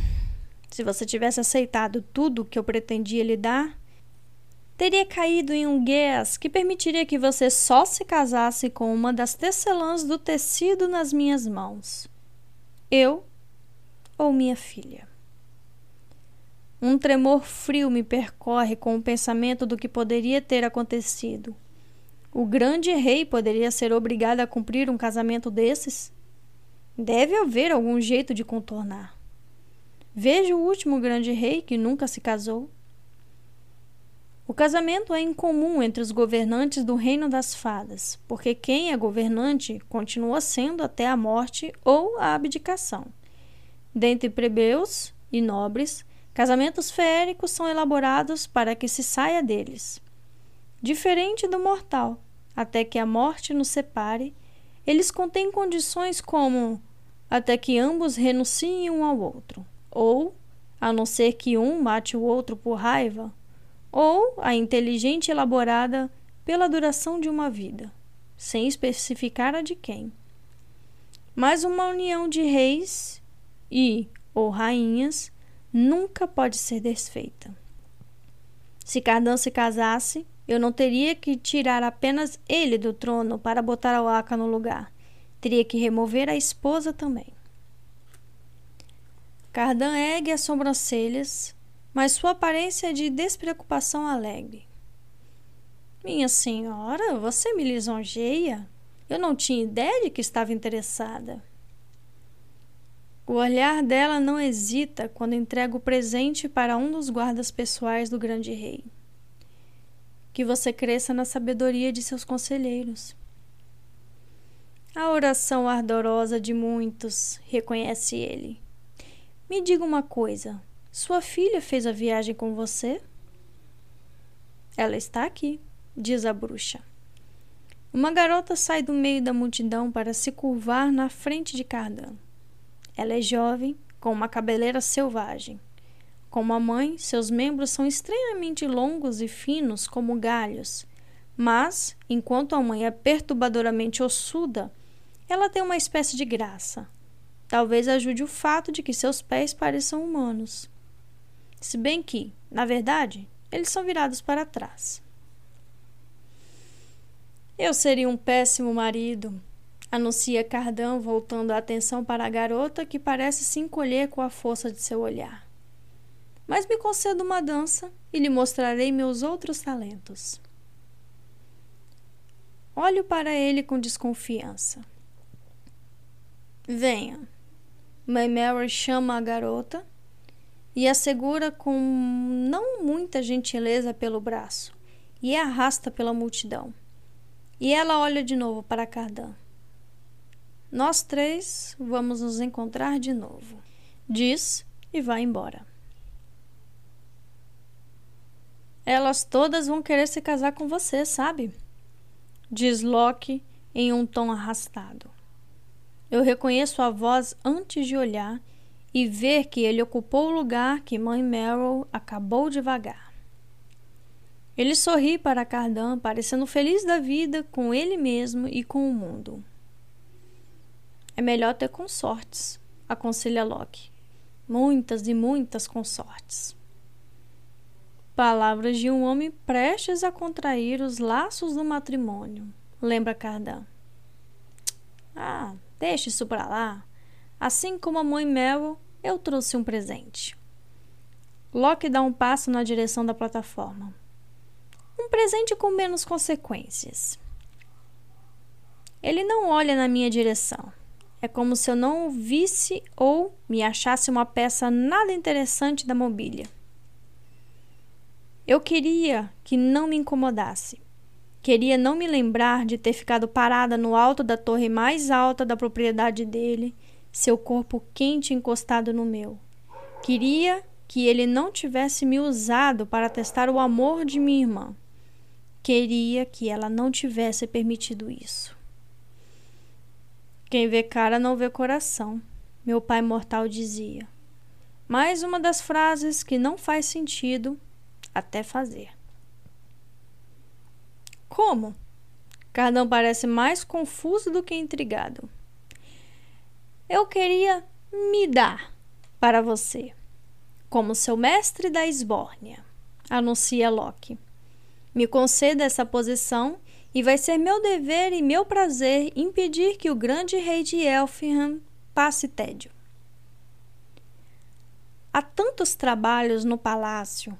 Se você tivesse aceitado tudo que eu pretendia lhe dar, teria caído em um guess que permitiria que você só se casasse com uma das tecelãs do tecido nas minhas mãos. Eu ou minha filha. Um tremor frio me percorre com o pensamento do que poderia ter acontecido. O grande rei poderia ser obrigado a cumprir um casamento desses? Deve haver algum jeito de contornar. Veja o último grande rei que nunca se casou. O casamento é incomum entre os governantes do Reino das Fadas, porque quem é governante continua sendo até a morte ou a abdicação. Dentre plebeus e nobres, casamentos féricos são elaborados para que se saia deles. Diferente do mortal, até que a morte nos separe, eles contêm condições como até que ambos renunciem um ao outro, ou a não ser que um mate o outro por raiva, ou a inteligente elaborada pela duração de uma vida, sem especificar a de quem. Mas uma união de reis e ou rainhas nunca pode ser desfeita. Se Cardan se casasse, eu não teria que tirar apenas ele do trono para botar a Waka no lugar. Teria que remover a esposa também. Cardan ergue as sobrancelhas, mas sua aparência é de despreocupação alegre. Minha senhora, você me lisonjeia. Eu não tinha ideia de que estava interessada. O olhar dela não hesita quando entrega o presente para um dos guardas pessoais do grande rei. Que você cresça na sabedoria de seus conselheiros. A oração ardorosa de muitos, reconhece ele. Me diga uma coisa: sua filha fez a viagem com você? Ela está aqui, diz a bruxa. Uma garota sai do meio da multidão para se curvar na frente de Cardan. Ela é jovem, com uma cabeleira selvagem. Como a mãe, seus membros são estranhamente longos e finos como galhos. Mas, enquanto a mãe é perturbadoramente ossuda, ela tem uma espécie de graça. Talvez ajude o fato de que seus pés pareçam humanos se bem que, na verdade, eles são virados para trás. Eu seria um péssimo marido, anuncia Cardan, voltando a atenção para a garota que parece se encolher com a força de seu olhar. Mas me conceda uma dança e lhe mostrarei meus outros talentos. Olho para ele com desconfiança. Venha. Mãe Mary chama a garota e a segura com não muita gentileza pelo braço e a arrasta pela multidão. E ela olha de novo para Cardan. Nós três vamos nos encontrar de novo, diz e vai embora. Elas todas vão querer se casar com você, sabe? Diz Loki em um tom arrastado. Eu reconheço a voz antes de olhar e ver que ele ocupou o lugar que mãe Meryl acabou de vagar. Ele sorri para Cardan, parecendo feliz da vida com ele mesmo e com o mundo. É melhor ter consortes, aconselha Loki. muitas e muitas consortes. Palavras de um homem prestes a contrair os laços do matrimônio, lembra Cardan. Ah, deixe isso para lá. Assim como a mãe Mel, eu trouxe um presente. Locke dá um passo na direção da plataforma. Um presente com menos consequências. Ele não olha na minha direção. É como se eu não o visse ou me achasse uma peça nada interessante da mobília. Eu queria que não me incomodasse. Queria não me lembrar de ter ficado parada no alto da torre mais alta da propriedade dele, seu corpo quente encostado no meu. Queria que ele não tivesse me usado para testar o amor de minha irmã. Queria que ela não tivesse permitido isso. Quem vê cara não vê coração, meu pai mortal dizia. Mais uma das frases que não faz sentido até fazer. Como? Cardão parece mais confuso do que intrigado. Eu queria me dar para você, como seu mestre da esbórnia, anuncia Loki. Me conceda essa posição e vai ser meu dever e meu prazer impedir que o grande rei de Elfinham passe tédio. Há tantos trabalhos no palácio,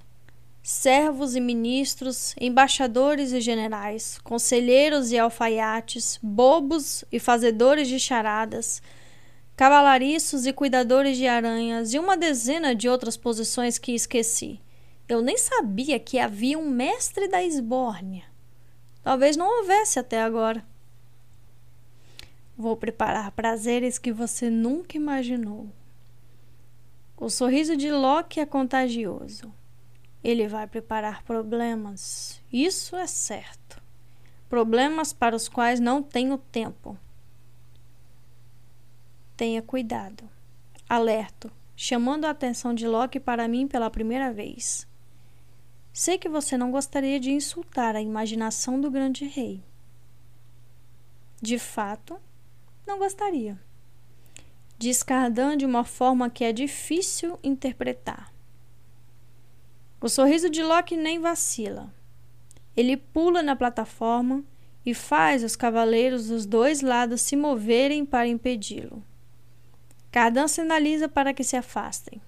servos e ministros, embaixadores e generais, conselheiros e alfaiates, bobos e fazedores de charadas, cavalariços e cuidadores de aranhas e uma dezena de outras posições que esqueci. Eu nem sabia que havia um mestre da esbórnia. Talvez não houvesse até agora. Vou preparar prazeres que você nunca imaginou. O sorriso de Loki é contagioso. Ele vai preparar problemas, isso é certo. Problemas para os quais não tenho tempo. Tenha cuidado. Alerto, chamando a atenção de Loki para mim pela primeira vez. Sei que você não gostaria de insultar a imaginação do grande rei. De fato, não gostaria. Diz Cardan de uma forma que é difícil interpretar. O sorriso de Loki nem vacila. Ele pula na plataforma e faz os cavaleiros dos dois lados se moverem para impedi-lo. Cardan sinaliza para que se afastem.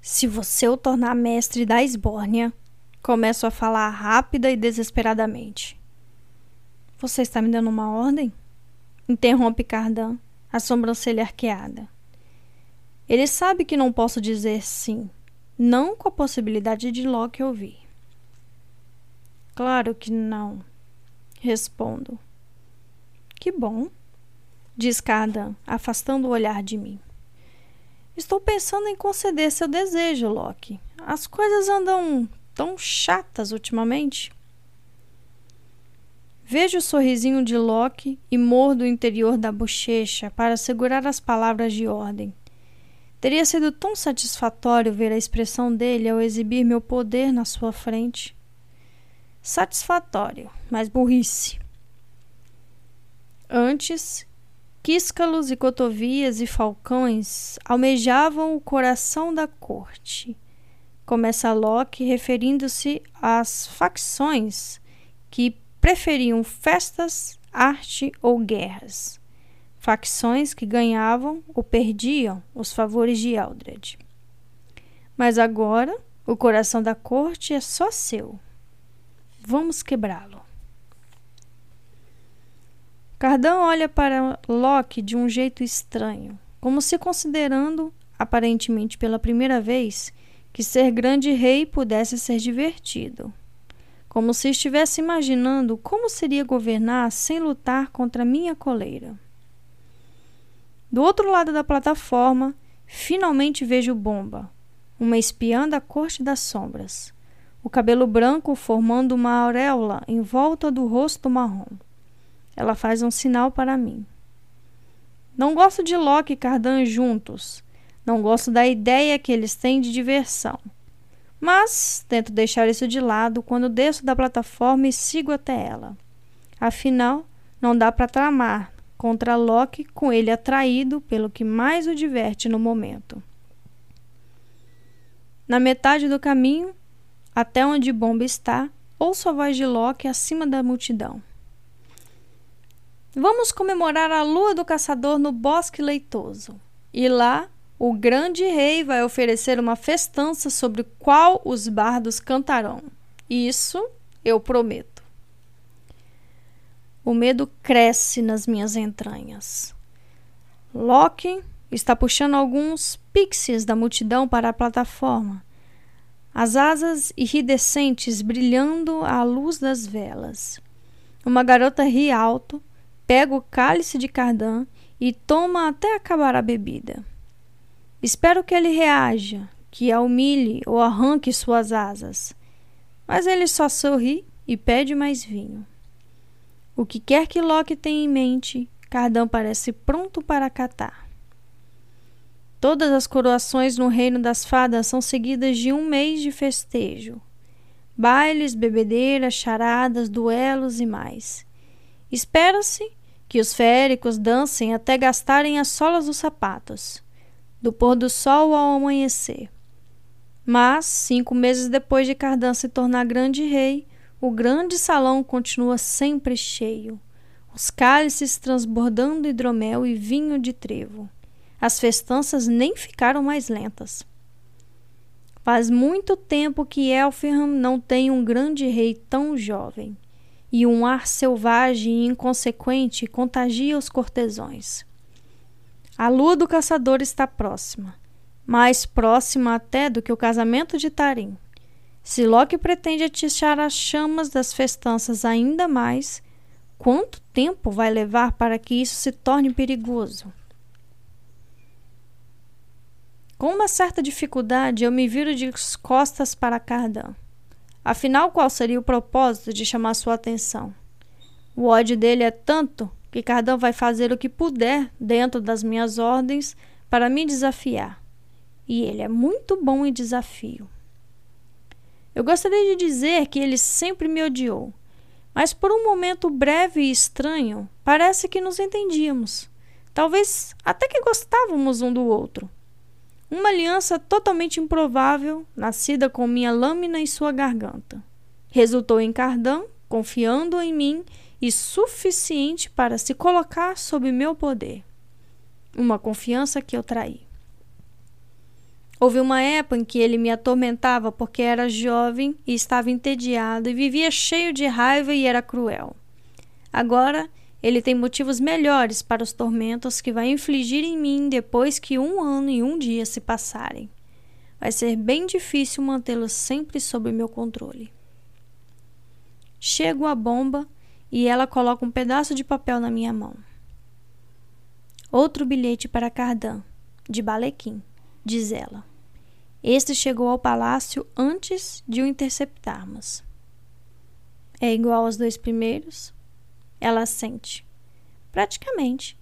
Se você o tornar mestre da esbórnia, começo a falar rápida e desesperadamente. Você está me dando uma ordem? Interrompe Cardan, a sobrancelha arqueada. Ele sabe que não posso dizer sim, não com a possibilidade de Loki ouvir. Claro que não, respondo. Que bom, diz Cardan, afastando o olhar de mim. Estou pensando em conceder seu desejo, Loki. As coisas andam tão chatas ultimamente. Vejo o sorrisinho de Loki e mordo o interior da bochecha para segurar as palavras de ordem. Teria sido tão satisfatório ver a expressão dele ao exibir meu poder na sua frente. Satisfatório, mas burrice. Antes, Quíscalos e cotovias e falcões almejavam o coração da corte. Começa Locke referindo-se às facções que preferiam festas, arte ou guerras. Facções que ganhavam ou perdiam os favores de Eldred. Mas agora o coração da corte é só seu. Vamos quebrá-lo. Cardan olha para Locke de um jeito estranho, como se considerando, aparentemente pela primeira vez, que ser grande rei pudesse ser divertido. Como se estivesse imaginando como seria governar sem lutar contra minha coleira. Do outro lado da plataforma, finalmente vejo Bomba, uma espiã da corte das sombras, o cabelo branco formando uma auréola em volta do rosto marrom. Ela faz um sinal para mim. Não gosto de Loki e Cardan juntos. Não gosto da ideia que eles têm de diversão. Mas tento deixar isso de lado quando desço da plataforma e sigo até ela. Afinal, não dá para tramar contra Loki, com ele atraído pelo que mais o diverte no momento. Na metade do caminho, até onde Bomba está, ouço a voz de Loki acima da multidão. Vamos comemorar a lua do caçador no bosque leitoso. E lá, o grande rei vai oferecer uma festança sobre qual os bardos cantarão. Isso eu prometo. O medo cresce nas minhas entranhas. Loki está puxando alguns pixies da multidão para a plataforma, as asas iridescentes brilhando à luz das velas. Uma garota ri alto pega o cálice de cardan e toma até acabar a bebida. Espero que ele reaja, que a humilhe ou arranque suas asas. Mas ele só sorri e pede mais vinho. O que quer que Loki tenha em mente, Cardan parece pronto para acatar. Todas as coroações no reino das fadas são seguidas de um mês de festejo. Bailes, bebedeiras, charadas, duelos e mais. Espera-se que os féricos dancem até gastarem as solas dos sapatos, do pôr do sol ao amanhecer. Mas, cinco meses depois de Cardan se tornar grande rei, o grande salão continua sempre cheio, os cálices transbordando hidromel e vinho de trevo. As festanças nem ficaram mais lentas. Faz muito tempo que Elfham não tem um grande rei tão jovem e um ar selvagem e inconsequente contagia os cortesões. A lua do caçador está próxima, mais próxima até do que o casamento de Tarim. Se Loki pretende atiçar as chamas das festanças ainda mais, quanto tempo vai levar para que isso se torne perigoso? Com uma certa dificuldade, eu me viro de costas para Cardan. Afinal, qual seria o propósito de chamar sua atenção? O ódio dele é tanto que Cardão vai fazer o que puder dentro das minhas ordens para me desafiar. E ele é muito bom em desafio. Eu gostaria de dizer que ele sempre me odiou, mas por um momento breve e estranho, parece que nos entendíamos. Talvez até que gostávamos um do outro. Uma aliança totalmente improvável, nascida com minha lâmina em sua garganta. Resultou em Cardan, confiando em mim e suficiente para se colocar sob meu poder. Uma confiança que eu traí. Houve uma época em que ele me atormentava porque era jovem e estava entediado e vivia cheio de raiva e era cruel. Agora ele tem motivos melhores para os tormentos que vai infligir em mim depois que um ano e um dia se passarem. Vai ser bem difícil mantê-lo sempre sob meu controle. Chego à bomba e ela coloca um pedaço de papel na minha mão. Outro bilhete para Cardan, de Balequim, diz ela. Este chegou ao palácio antes de o interceptarmos. É igual aos dois primeiros? Ela sente. Praticamente.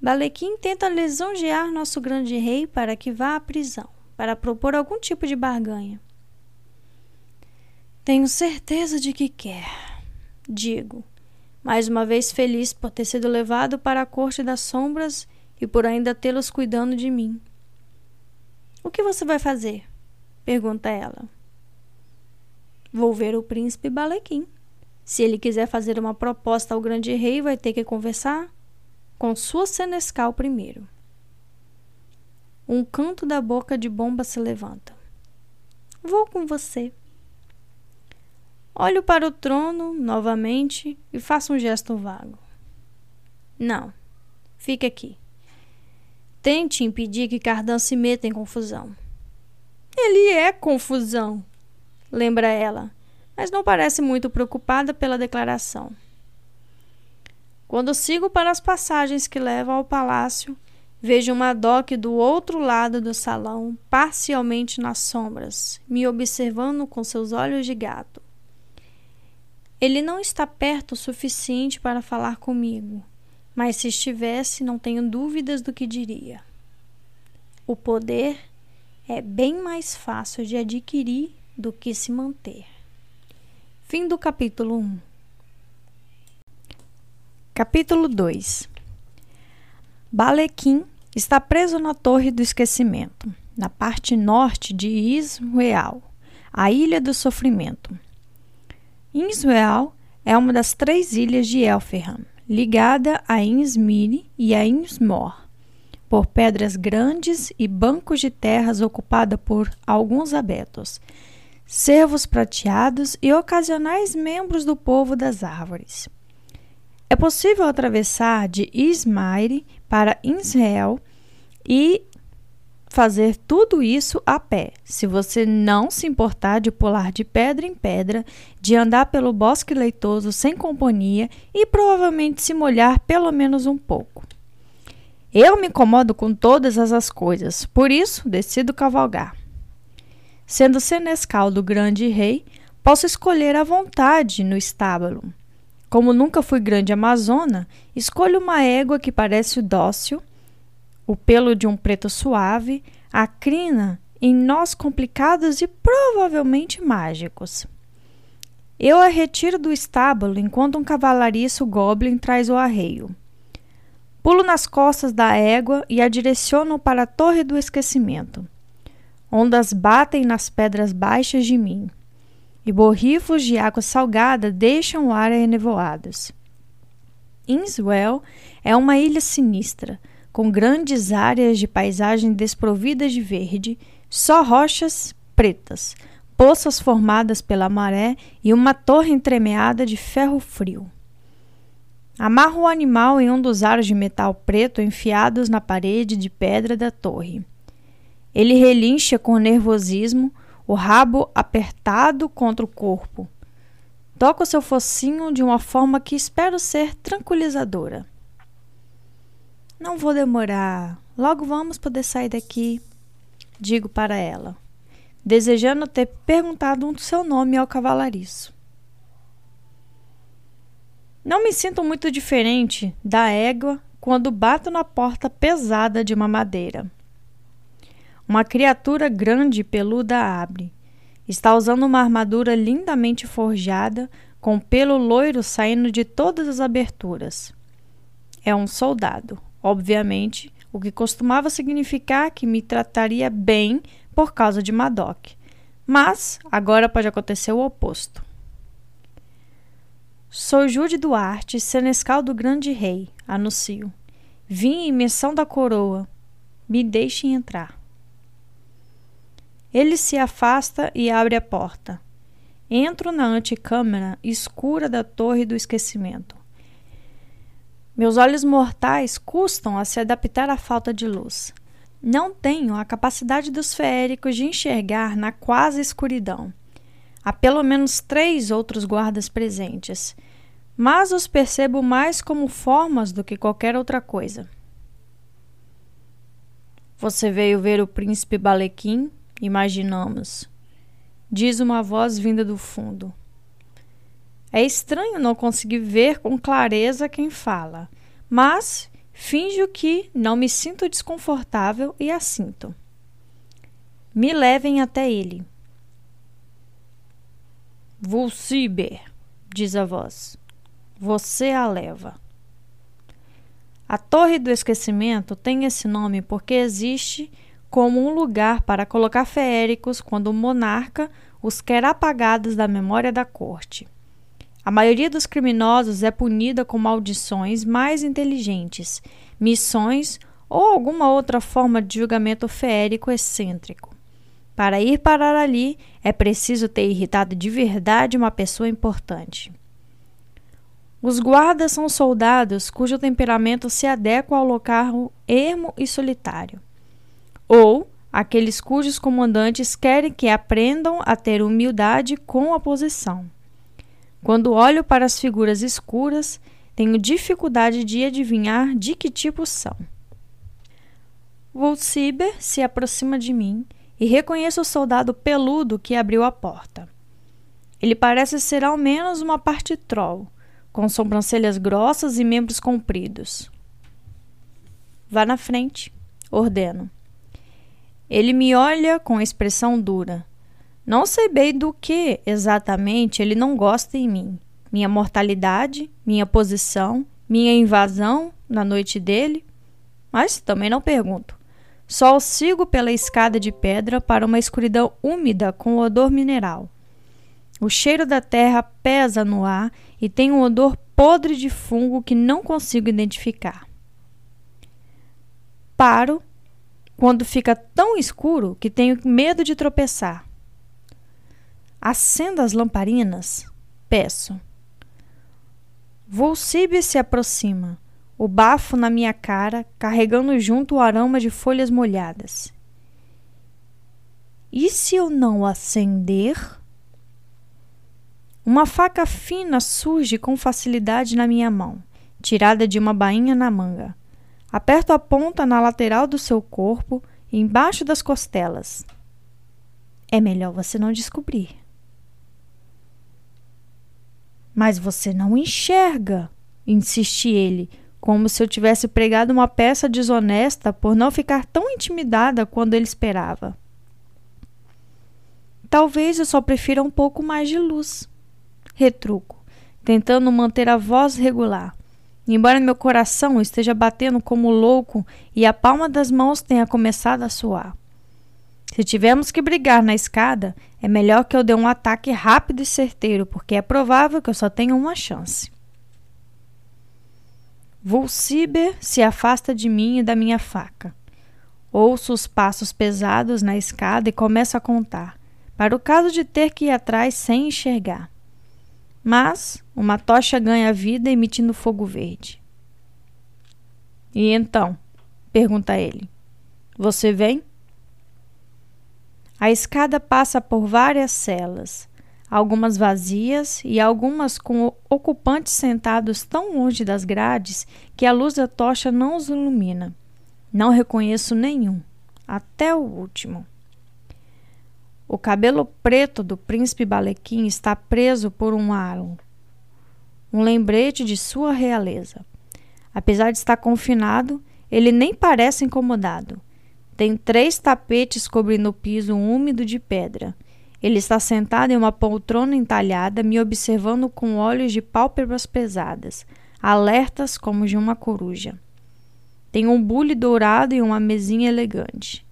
Balequim tenta lisonjear nosso grande rei para que vá à prisão, para propor algum tipo de barganha. Tenho certeza de que quer, digo, mais uma vez feliz por ter sido levado para a corte das sombras e por ainda tê-los cuidando de mim. O que você vai fazer? pergunta ela. Vou ver o príncipe Balequim. Se ele quiser fazer uma proposta ao grande rei, vai ter que conversar com sua senescal primeiro. Um canto da boca de bomba se levanta. Vou com você. Olho para o trono novamente e faço um gesto vago. Não, fique aqui. Tente impedir que Cardan se meta em confusão. Ele é confusão, lembra ela mas não parece muito preocupada pela declaração. Quando sigo para as passagens que levam ao palácio, vejo Madoc do outro lado do salão, parcialmente nas sombras, me observando com seus olhos de gato. Ele não está perto o suficiente para falar comigo, mas se estivesse, não tenho dúvidas do que diria. O poder é bem mais fácil de adquirir do que se manter. Fim do capítulo 1. Capítulo 2 Balequim está preso na Torre do Esquecimento, na parte norte de Israel, a Ilha do Sofrimento. Israel é uma das três ilhas de Elferham, ligada a Insmire e a Insmor, por pedras grandes e bancos de terras ocupada por alguns abetos, cervos prateados e ocasionais membros do povo das árvores. É possível atravessar de Ismaire para Israel e fazer tudo isso a pé, se você não se importar de pular de pedra em pedra, de andar pelo bosque leitoso sem companhia e provavelmente se molhar pelo menos um pouco. Eu me incomodo com todas essas coisas, por isso decido cavalgar. Sendo senescal do grande rei, posso escolher à vontade no estábulo. Como nunca fui grande amazona, escolho uma égua que parece dócil, o pelo de um preto suave, a crina em nós complicados e provavelmente mágicos. Eu a retiro do estábulo enquanto um cavalariço goblin traz o arreio. Pulo nas costas da égua e a direciono para a torre do esquecimento. Ondas batem nas pedras baixas de mim, e borrifos de água salgada deixam o ar enevoados. Inswell é uma ilha sinistra, com grandes áreas de paisagem desprovidas de verde, só rochas pretas, poças formadas pela maré e uma torre entremeada de ferro frio. Amarro o animal em um dos aros de metal preto enfiados na parede de pedra da torre. Ele relincha com nervosismo, o rabo apertado contra o corpo. Toca o seu focinho de uma forma que espero ser tranquilizadora. Não vou demorar. Logo vamos poder sair daqui, digo para ela, desejando ter perguntado o seu nome ao cavalariço. Não me sinto muito diferente da égua quando bato na porta pesada de uma madeira. Uma criatura grande e peluda abre. Está usando uma armadura lindamente forjada, com pelo loiro saindo de todas as aberturas. É um soldado, obviamente, o que costumava significar que me trataria bem por causa de Madoc. Mas agora pode acontecer o oposto. Sou Jude Duarte, senescal do grande rei, anuncio. Vim em missão da coroa. Me deixem entrar. Ele se afasta e abre a porta. Entro na antecâmara escura da Torre do Esquecimento. Meus olhos mortais custam a se adaptar à falta de luz. Não tenho a capacidade dos feéricos de enxergar na quase escuridão. Há pelo menos três outros guardas presentes, mas os percebo mais como formas do que qualquer outra coisa. Você veio ver o príncipe Balequim? imaginamos, diz uma voz vinda do fundo. É estranho não conseguir ver com clareza quem fala, mas finjo que não me sinto desconfortável e assinto. Me levem até ele. Vulciber, diz a voz. Você a leva. A Torre do Esquecimento tem esse nome porque existe como um lugar para colocar feéricos quando o monarca os quer apagados da memória da corte. A maioria dos criminosos é punida com maldições mais inteligentes, missões ou alguma outra forma de julgamento feérico excêntrico. Para ir parar ali, é preciso ter irritado de verdade uma pessoa importante. Os guardas são soldados cujo temperamento se adequa ao local ermo e solitário ou aqueles cujos comandantes querem que aprendam a ter humildade com a posição. Quando olho para as figuras escuras, tenho dificuldade de adivinhar de que tipo são. Volsiber se aproxima de mim e reconheço o soldado peludo que abriu a porta. Ele parece ser ao menos uma parte troll, com sobrancelhas grossas e membros compridos. Vá na frente, ordeno. Ele me olha com expressão dura. Não sei bem do que exatamente ele não gosta em mim. Minha mortalidade, minha posição, minha invasão na noite dele. mas também não pergunto. Só sigo pela escada de pedra para uma escuridão úmida com odor mineral. O cheiro da terra pesa no ar e tem um odor podre de fungo que não consigo identificar. Paro quando fica tão escuro que tenho medo de tropeçar. Acendo as lamparinas, peço. Volcibe se aproxima, o bafo na minha cara, carregando junto o aroma de folhas molhadas. E se eu não acender? Uma faca fina surge com facilidade na minha mão, tirada de uma bainha na manga. Aperto a ponta na lateral do seu corpo, embaixo das costelas. É melhor você não descobrir. Mas você não enxerga, insiste ele, como se eu tivesse pregado uma peça desonesta por não ficar tão intimidada quando ele esperava. Talvez eu só prefira um pouco mais de luz. Retruco, tentando manter a voz regular. Embora meu coração esteja batendo como louco e a palma das mãos tenha começado a suar. Se tivermos que brigar na escada, é melhor que eu dê um ataque rápido e certeiro, porque é provável que eu só tenha uma chance. Vulciber se afasta de mim e da minha faca. Ouço os passos pesados na escada e começo a contar, para o caso de ter que ir atrás sem enxergar. Mas uma tocha ganha vida emitindo fogo verde. E então? pergunta ele. Você vem? A escada passa por várias celas, algumas vazias e algumas com ocupantes sentados tão longe das grades que a luz da tocha não os ilumina. Não reconheço nenhum, até o último. O cabelo preto do príncipe Balequim está preso por um aro, um lembrete de sua realeza. Apesar de estar confinado, ele nem parece incomodado. Tem três tapetes cobrindo o piso úmido de pedra. Ele está sentado em uma poltrona entalhada, me observando com olhos de pálpebras pesadas, alertas como de uma coruja. Tem um bule dourado e uma mesinha elegante.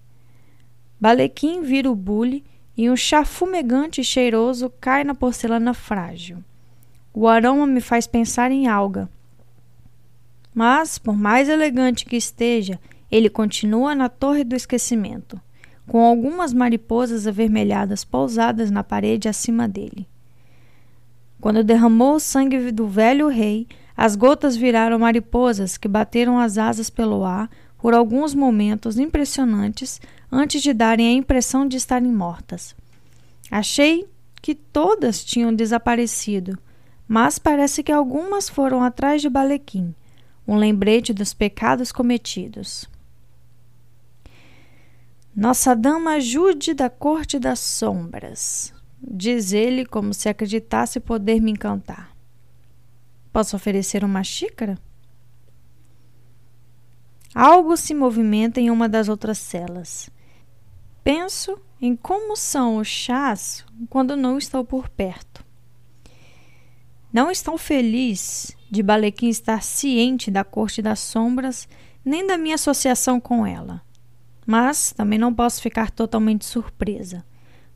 Balequim vira o bule e um chá fumegante e cheiroso cai na porcelana frágil. O aroma me faz pensar em alga. Mas, por mais elegante que esteja, ele continua na torre do esquecimento, com algumas mariposas avermelhadas pousadas na parede acima dele. Quando derramou o sangue do velho rei, as gotas viraram mariposas que bateram as asas pelo ar por alguns momentos impressionantes antes de darem a impressão de estarem mortas. Achei que todas tinham desaparecido, mas parece que algumas foram atrás de Balequim, um lembrete dos pecados cometidos. Nossa Dama ajude da Corte das Sombras, diz ele como se acreditasse poder me encantar. Posso oferecer uma xícara? Algo se movimenta em uma das outras celas. Penso em como são os chás quando não estou por perto. Não estou feliz de Balequim estar ciente da corte das sombras nem da minha associação com ela. Mas também não posso ficar totalmente surpresa.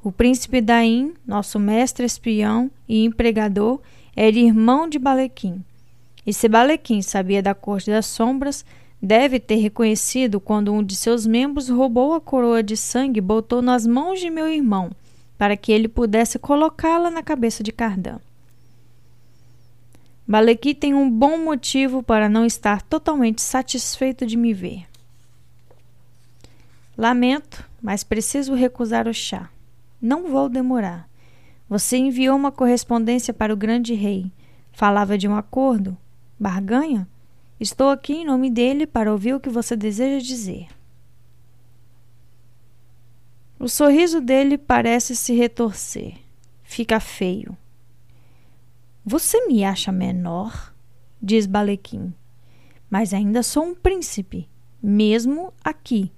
O príncipe Daim, nosso mestre espião e empregador, era irmão de Balequim. E se Balequim sabia da corte das sombras, Deve ter reconhecido quando um de seus membros roubou a coroa de sangue e botou nas mãos de meu irmão, para que ele pudesse colocá-la na cabeça de Cardan. Balequi tem um bom motivo para não estar totalmente satisfeito de me ver. Lamento, mas preciso recusar o chá. Não vou demorar. Você enviou uma correspondência para o grande rei. Falava de um acordo? Barganha? Estou aqui em nome dele para ouvir o que você deseja dizer. O sorriso dele parece se retorcer. Fica feio. Você me acha menor? diz Balequim. Mas ainda sou um príncipe, mesmo aqui.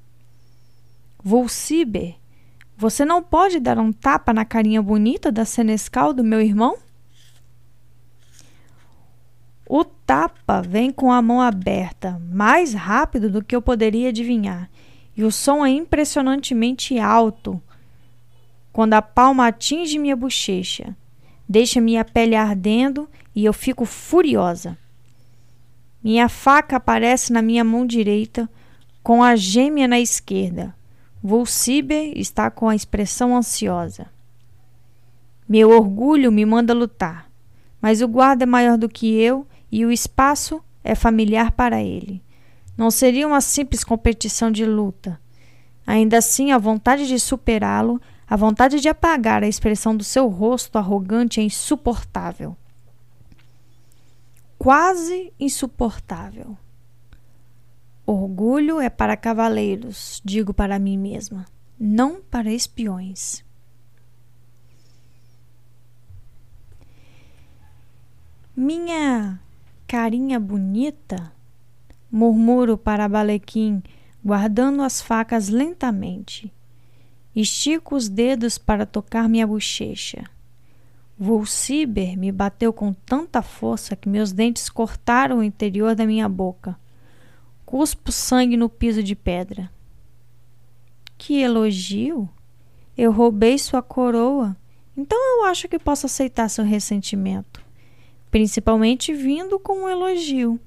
Volciber, você não pode dar um tapa na carinha bonita da senescal do meu irmão? O tapa vem com a mão aberta, mais rápido do que eu poderia adivinhar, e o som é impressionantemente alto quando a palma atinge minha bochecha. Deixa minha pele ardendo e eu fico furiosa. Minha faca aparece na minha mão direita, com a gêmea na esquerda. Volciber está com a expressão ansiosa. Meu orgulho me manda lutar, mas o guarda é maior do que eu e o espaço é familiar para ele. Não seria uma simples competição de luta. Ainda assim, a vontade de superá-lo, a vontade de apagar a expressão do seu rosto arrogante é insuportável quase insuportável. Orgulho é para cavaleiros, digo para mim mesma, não para espiões. Minha carinha bonita, murmuro para Balequim, guardando as facas lentamente. Estico os dedos para tocar minha bochecha. Vulciber me bateu com tanta força que meus dentes cortaram o interior da minha boca. Cuspo sangue no piso de pedra. Que elogio! Eu roubei sua coroa, então eu acho que posso aceitar seu ressentimento, principalmente vindo com um elogio.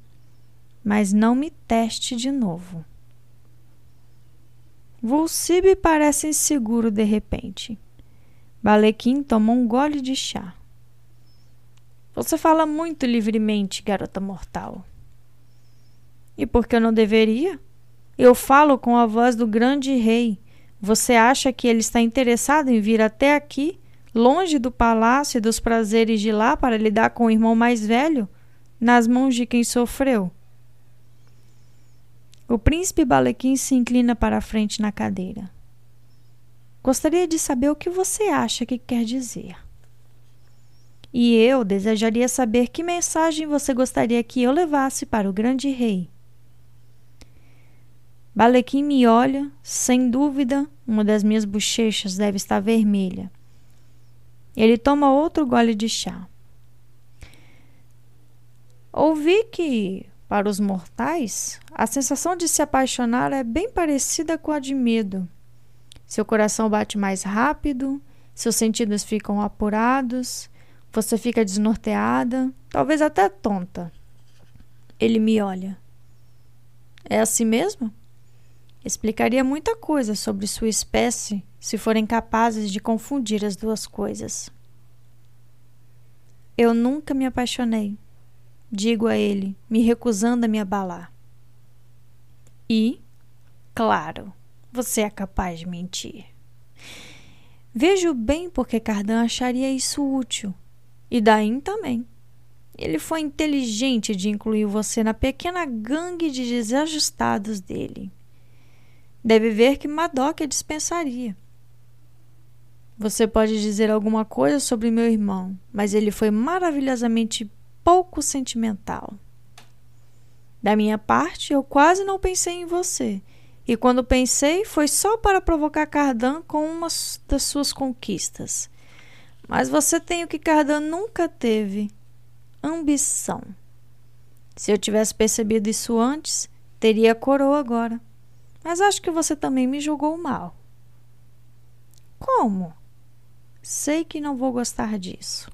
Mas não me teste de novo. Vulcibe parece inseguro de repente. Balequim tomou um gole de chá. Você fala muito livremente, garota mortal. E por que eu não deveria? Eu falo com a voz do grande rei. Você acha que ele está interessado em vir até aqui, longe do palácio e dos prazeres de lá, para lidar com o irmão mais velho, nas mãos de quem sofreu? O príncipe Balequim se inclina para a frente na cadeira. Gostaria de saber o que você acha que quer dizer. E eu desejaria saber que mensagem você gostaria que eu levasse para o grande rei. Balequim me olha, sem dúvida, uma das minhas bochechas deve estar vermelha. Ele toma outro gole de chá. Ouvi que, para os mortais, a sensação de se apaixonar é bem parecida com a de medo. Seu coração bate mais rápido, seus sentidos ficam apurados, você fica desnorteada, talvez até tonta. Ele me olha. É assim mesmo? Explicaria muita coisa sobre sua espécie se forem capazes de confundir as duas coisas. Eu nunca me apaixonei, digo a ele, me recusando a me abalar. E, claro, você é capaz de mentir. Vejo bem porque Cardan acharia isso útil. E Daim também. Ele foi inteligente de incluir você na pequena gangue de desajustados dele. Deve ver que Madoc a dispensaria. Você pode dizer alguma coisa sobre meu irmão, mas ele foi maravilhosamente pouco sentimental. Da minha parte, eu quase não pensei em você e quando pensei, foi só para provocar Cardan com uma das suas conquistas. Mas você tem o que Cardan nunca teve: ambição. Se eu tivesse percebido isso antes, teria coroa agora. Mas acho que você também me julgou mal. Como? Sei que não vou gostar disso.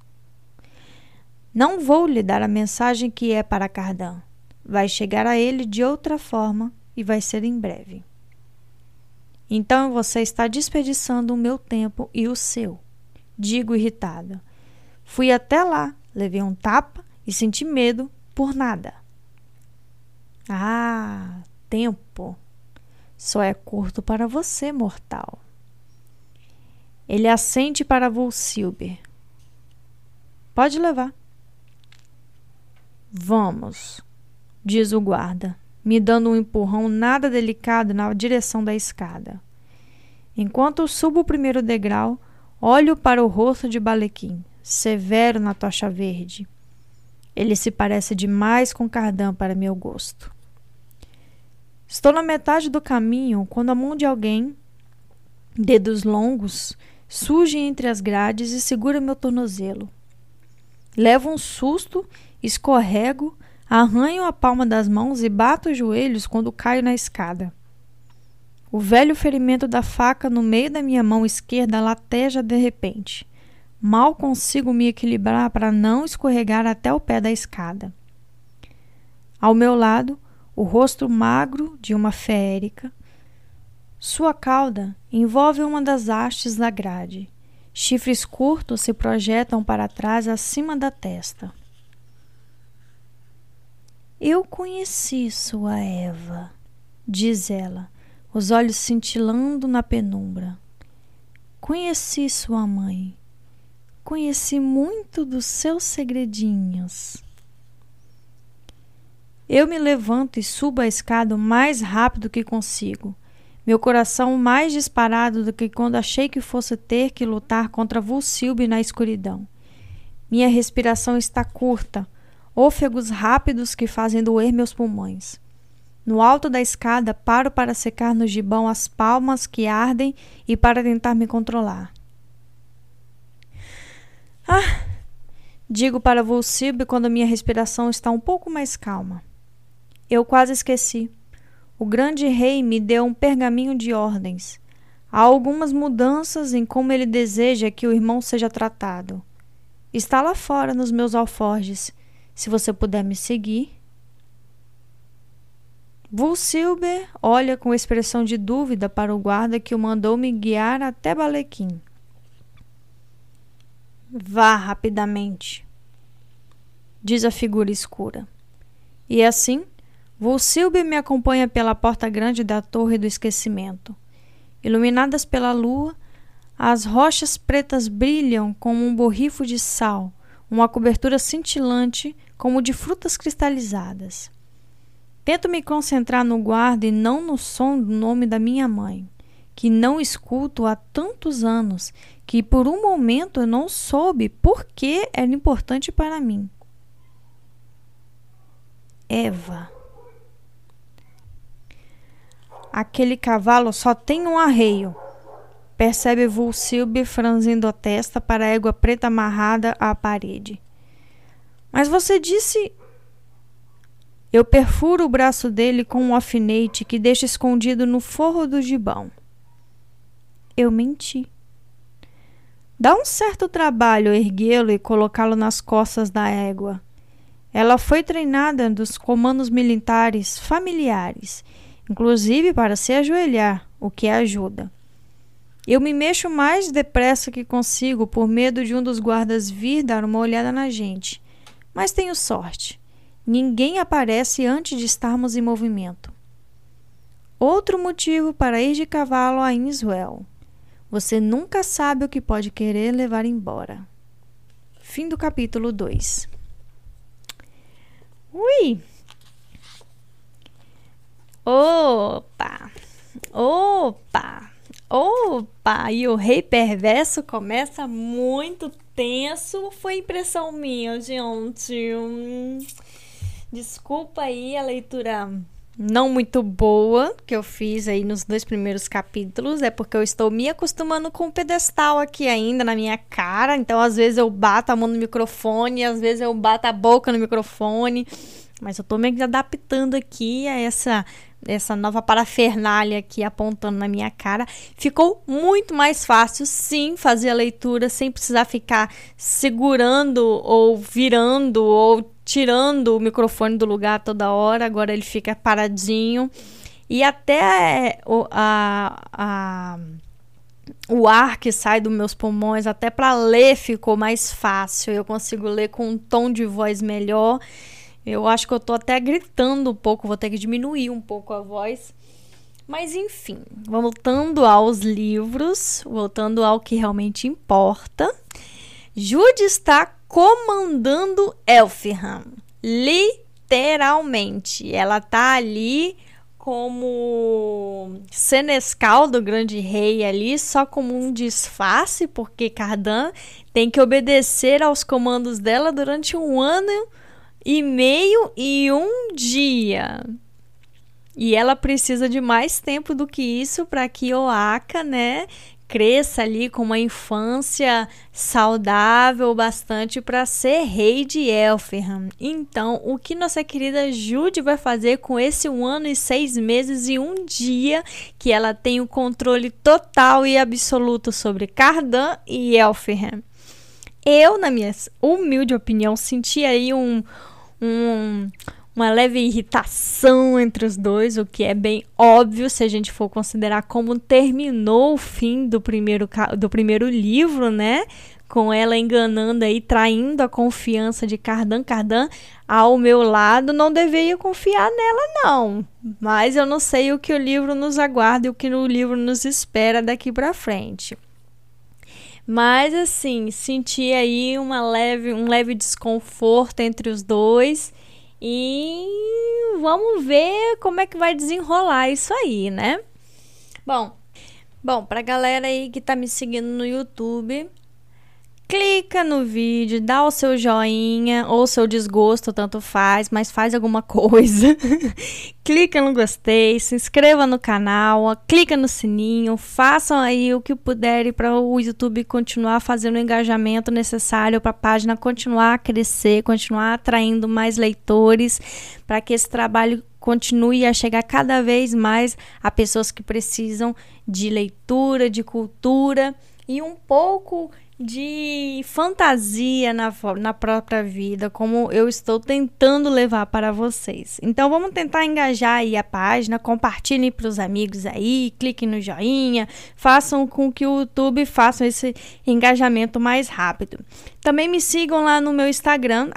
Não vou lhe dar a mensagem que é para Cardan. Vai chegar a ele de outra forma e vai ser em breve. Então você está desperdiçando o meu tempo e o seu. Digo irritada. Fui até lá, levei um tapa e senti medo por nada. Ah, tempo. Só é curto para você, mortal. Ele assente para Volsilber. Pode levar. Vamos, diz o guarda me dando um empurrão nada delicado na direção da escada. Enquanto subo o primeiro degrau, olho para o rosto de Balequim, severo na tocha verde. Ele se parece demais com Cardan para meu gosto. Estou na metade do caminho quando a mão de alguém, dedos longos, surge entre as grades e segura meu tornozelo. Levo um susto escorrego, arranho a palma das mãos e bato os joelhos quando caio na escada. O velho ferimento da faca no meio da minha mão esquerda lateja de repente. Mal consigo me equilibrar para não escorregar até o pé da escada. Ao meu lado, o rosto magro de uma férica. Sua cauda envolve uma das hastes da grade. Chifres curtos se projetam para trás acima da testa. Eu conheci sua Eva, diz ela, os olhos cintilando na penumbra. Conheci sua mãe. Conheci muito dos seus segredinhos. Eu me levanto e subo a escada o mais rápido que consigo. Meu coração mais disparado do que quando achei que fosse ter que lutar contra Vulsilbe na escuridão. Minha respiração está curta, ofegos rápidos que fazem doer meus pulmões. No alto da escada, paro para secar no gibão as palmas que ardem e para tentar me controlar. Ah! Digo para Vulsilbe quando minha respiração está um pouco mais calma. Eu quase esqueci. O grande rei me deu um pergaminho de ordens. Há algumas mudanças em como ele deseja que o irmão seja tratado. Está lá fora nos meus alforjes. Se você puder me seguir. Vulsilber olha com expressão de dúvida para o guarda que o mandou me guiar até Balequim. Vá rapidamente, diz a figura escura. E assim Vulsilbe me acompanha pela porta grande da Torre do Esquecimento. Iluminadas pela lua, as rochas pretas brilham como um borrifo de sal, uma cobertura cintilante como de frutas cristalizadas. Tento me concentrar no guarda e não no som do nome da minha mãe, que não escuto há tantos anos que por um momento eu não soube por que era importante para mim. Eva. Aquele cavalo só tem um arreio. Percebe Vulsilbe franzindo a testa para a égua preta amarrada à parede. Mas você disse. Eu perfuro o braço dele com um alfinete que deixa escondido no forro do gibão. Eu menti. Dá um certo trabalho erguê-lo e colocá-lo nas costas da égua. Ela foi treinada dos comandos militares familiares inclusive para se ajoelhar, o que ajuda. Eu me mexo mais depressa que consigo por medo de um dos guardas vir dar uma olhada na gente. Mas tenho sorte. Ninguém aparece antes de estarmos em movimento. Outro motivo para ir de cavalo a Inswell. Você nunca sabe o que pode querer levar embora. Fim do capítulo 2. Ui! Opa! Opa! Opa! E o rei perverso começa muito tenso. Foi impressão minha, gente. Desculpa aí a leitura não muito boa que eu fiz aí nos dois primeiros capítulos. É porque eu estou me acostumando com o pedestal aqui ainda na minha cara. Então, às vezes eu bato a mão no microfone, às vezes eu bato a boca no microfone. Mas eu tô me adaptando aqui a essa essa nova parafernália aqui apontando na minha cara, ficou muito mais fácil, sim, fazer a leitura sem precisar ficar segurando ou virando ou tirando o microfone do lugar toda hora. Agora ele fica paradinho e até o, a, a, o ar que sai dos meus pulmões, até para ler ficou mais fácil. Eu consigo ler com um tom de voz melhor. Eu acho que eu tô até gritando um pouco, vou ter que diminuir um pouco a voz. Mas enfim, voltando aos livros, voltando ao que realmente importa. Jude está comandando Elfham, literalmente. Ela tá ali como senescal do grande rei ali, só como um disfarce, porque Cardan tem que obedecer aos comandos dela durante um ano e meio e um dia. E ela precisa de mais tempo do que isso para que Oaka, né, cresça ali com uma infância saudável bastante para ser rei de Elferham. Então, o que nossa querida Jude vai fazer com esse um ano e seis meses e um dia que ela tem o controle total e absoluto sobre Cardan e Elferham? Eu, na minha humilde opinião, senti aí um, um uma leve irritação entre os dois, o que é bem óbvio se a gente for considerar como terminou o fim do primeiro, do primeiro livro, né? Com ela enganando aí, traindo a confiança de Cardan. Cardan, ao meu lado, não deveria confiar nela, não. Mas eu não sei o que o livro nos aguarda e o que o livro nos espera daqui para frente. Mas assim, senti aí uma leve, um leve desconforto entre os dois e vamos ver como é que vai desenrolar isso aí, né? Bom, bom, pra galera aí que tá me seguindo no YouTube, clica no vídeo, dá o seu joinha ou seu desgosto, tanto faz, mas faz alguma [laughs] coisa. clica no gostei, se inscreva no canal, clica no sininho, façam aí o que puderem para o YouTube continuar fazendo o engajamento necessário para a página continuar a crescer, continuar atraindo mais leitores, para que esse trabalho continue a chegar cada vez mais a pessoas que precisam de leitura, de cultura e um pouco de fantasia na, na própria vida, como eu estou tentando levar para vocês. Então vamos tentar engajar aí a página, compartilhem para os amigos aí, cliquem no joinha, façam com que o YouTube faça esse engajamento mais rápido. Também me sigam lá no meu Instagram,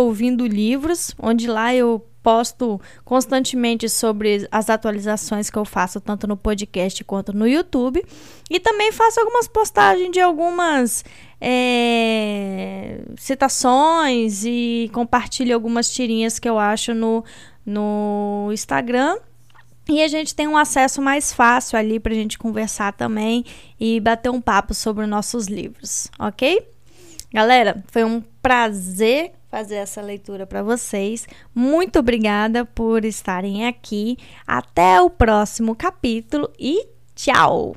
ouvindo livros, onde lá eu posto constantemente sobre as atualizações que eu faço tanto no podcast quanto no YouTube. E também faço algumas postagens de algumas é, citações e compartilho algumas tirinhas que eu acho no, no Instagram. E a gente tem um acesso mais fácil ali para a gente conversar também e bater um papo sobre nossos livros, ok? Galera, foi um prazer fazer essa leitura para vocês. Muito obrigada por estarem aqui. Até o próximo capítulo e tchau!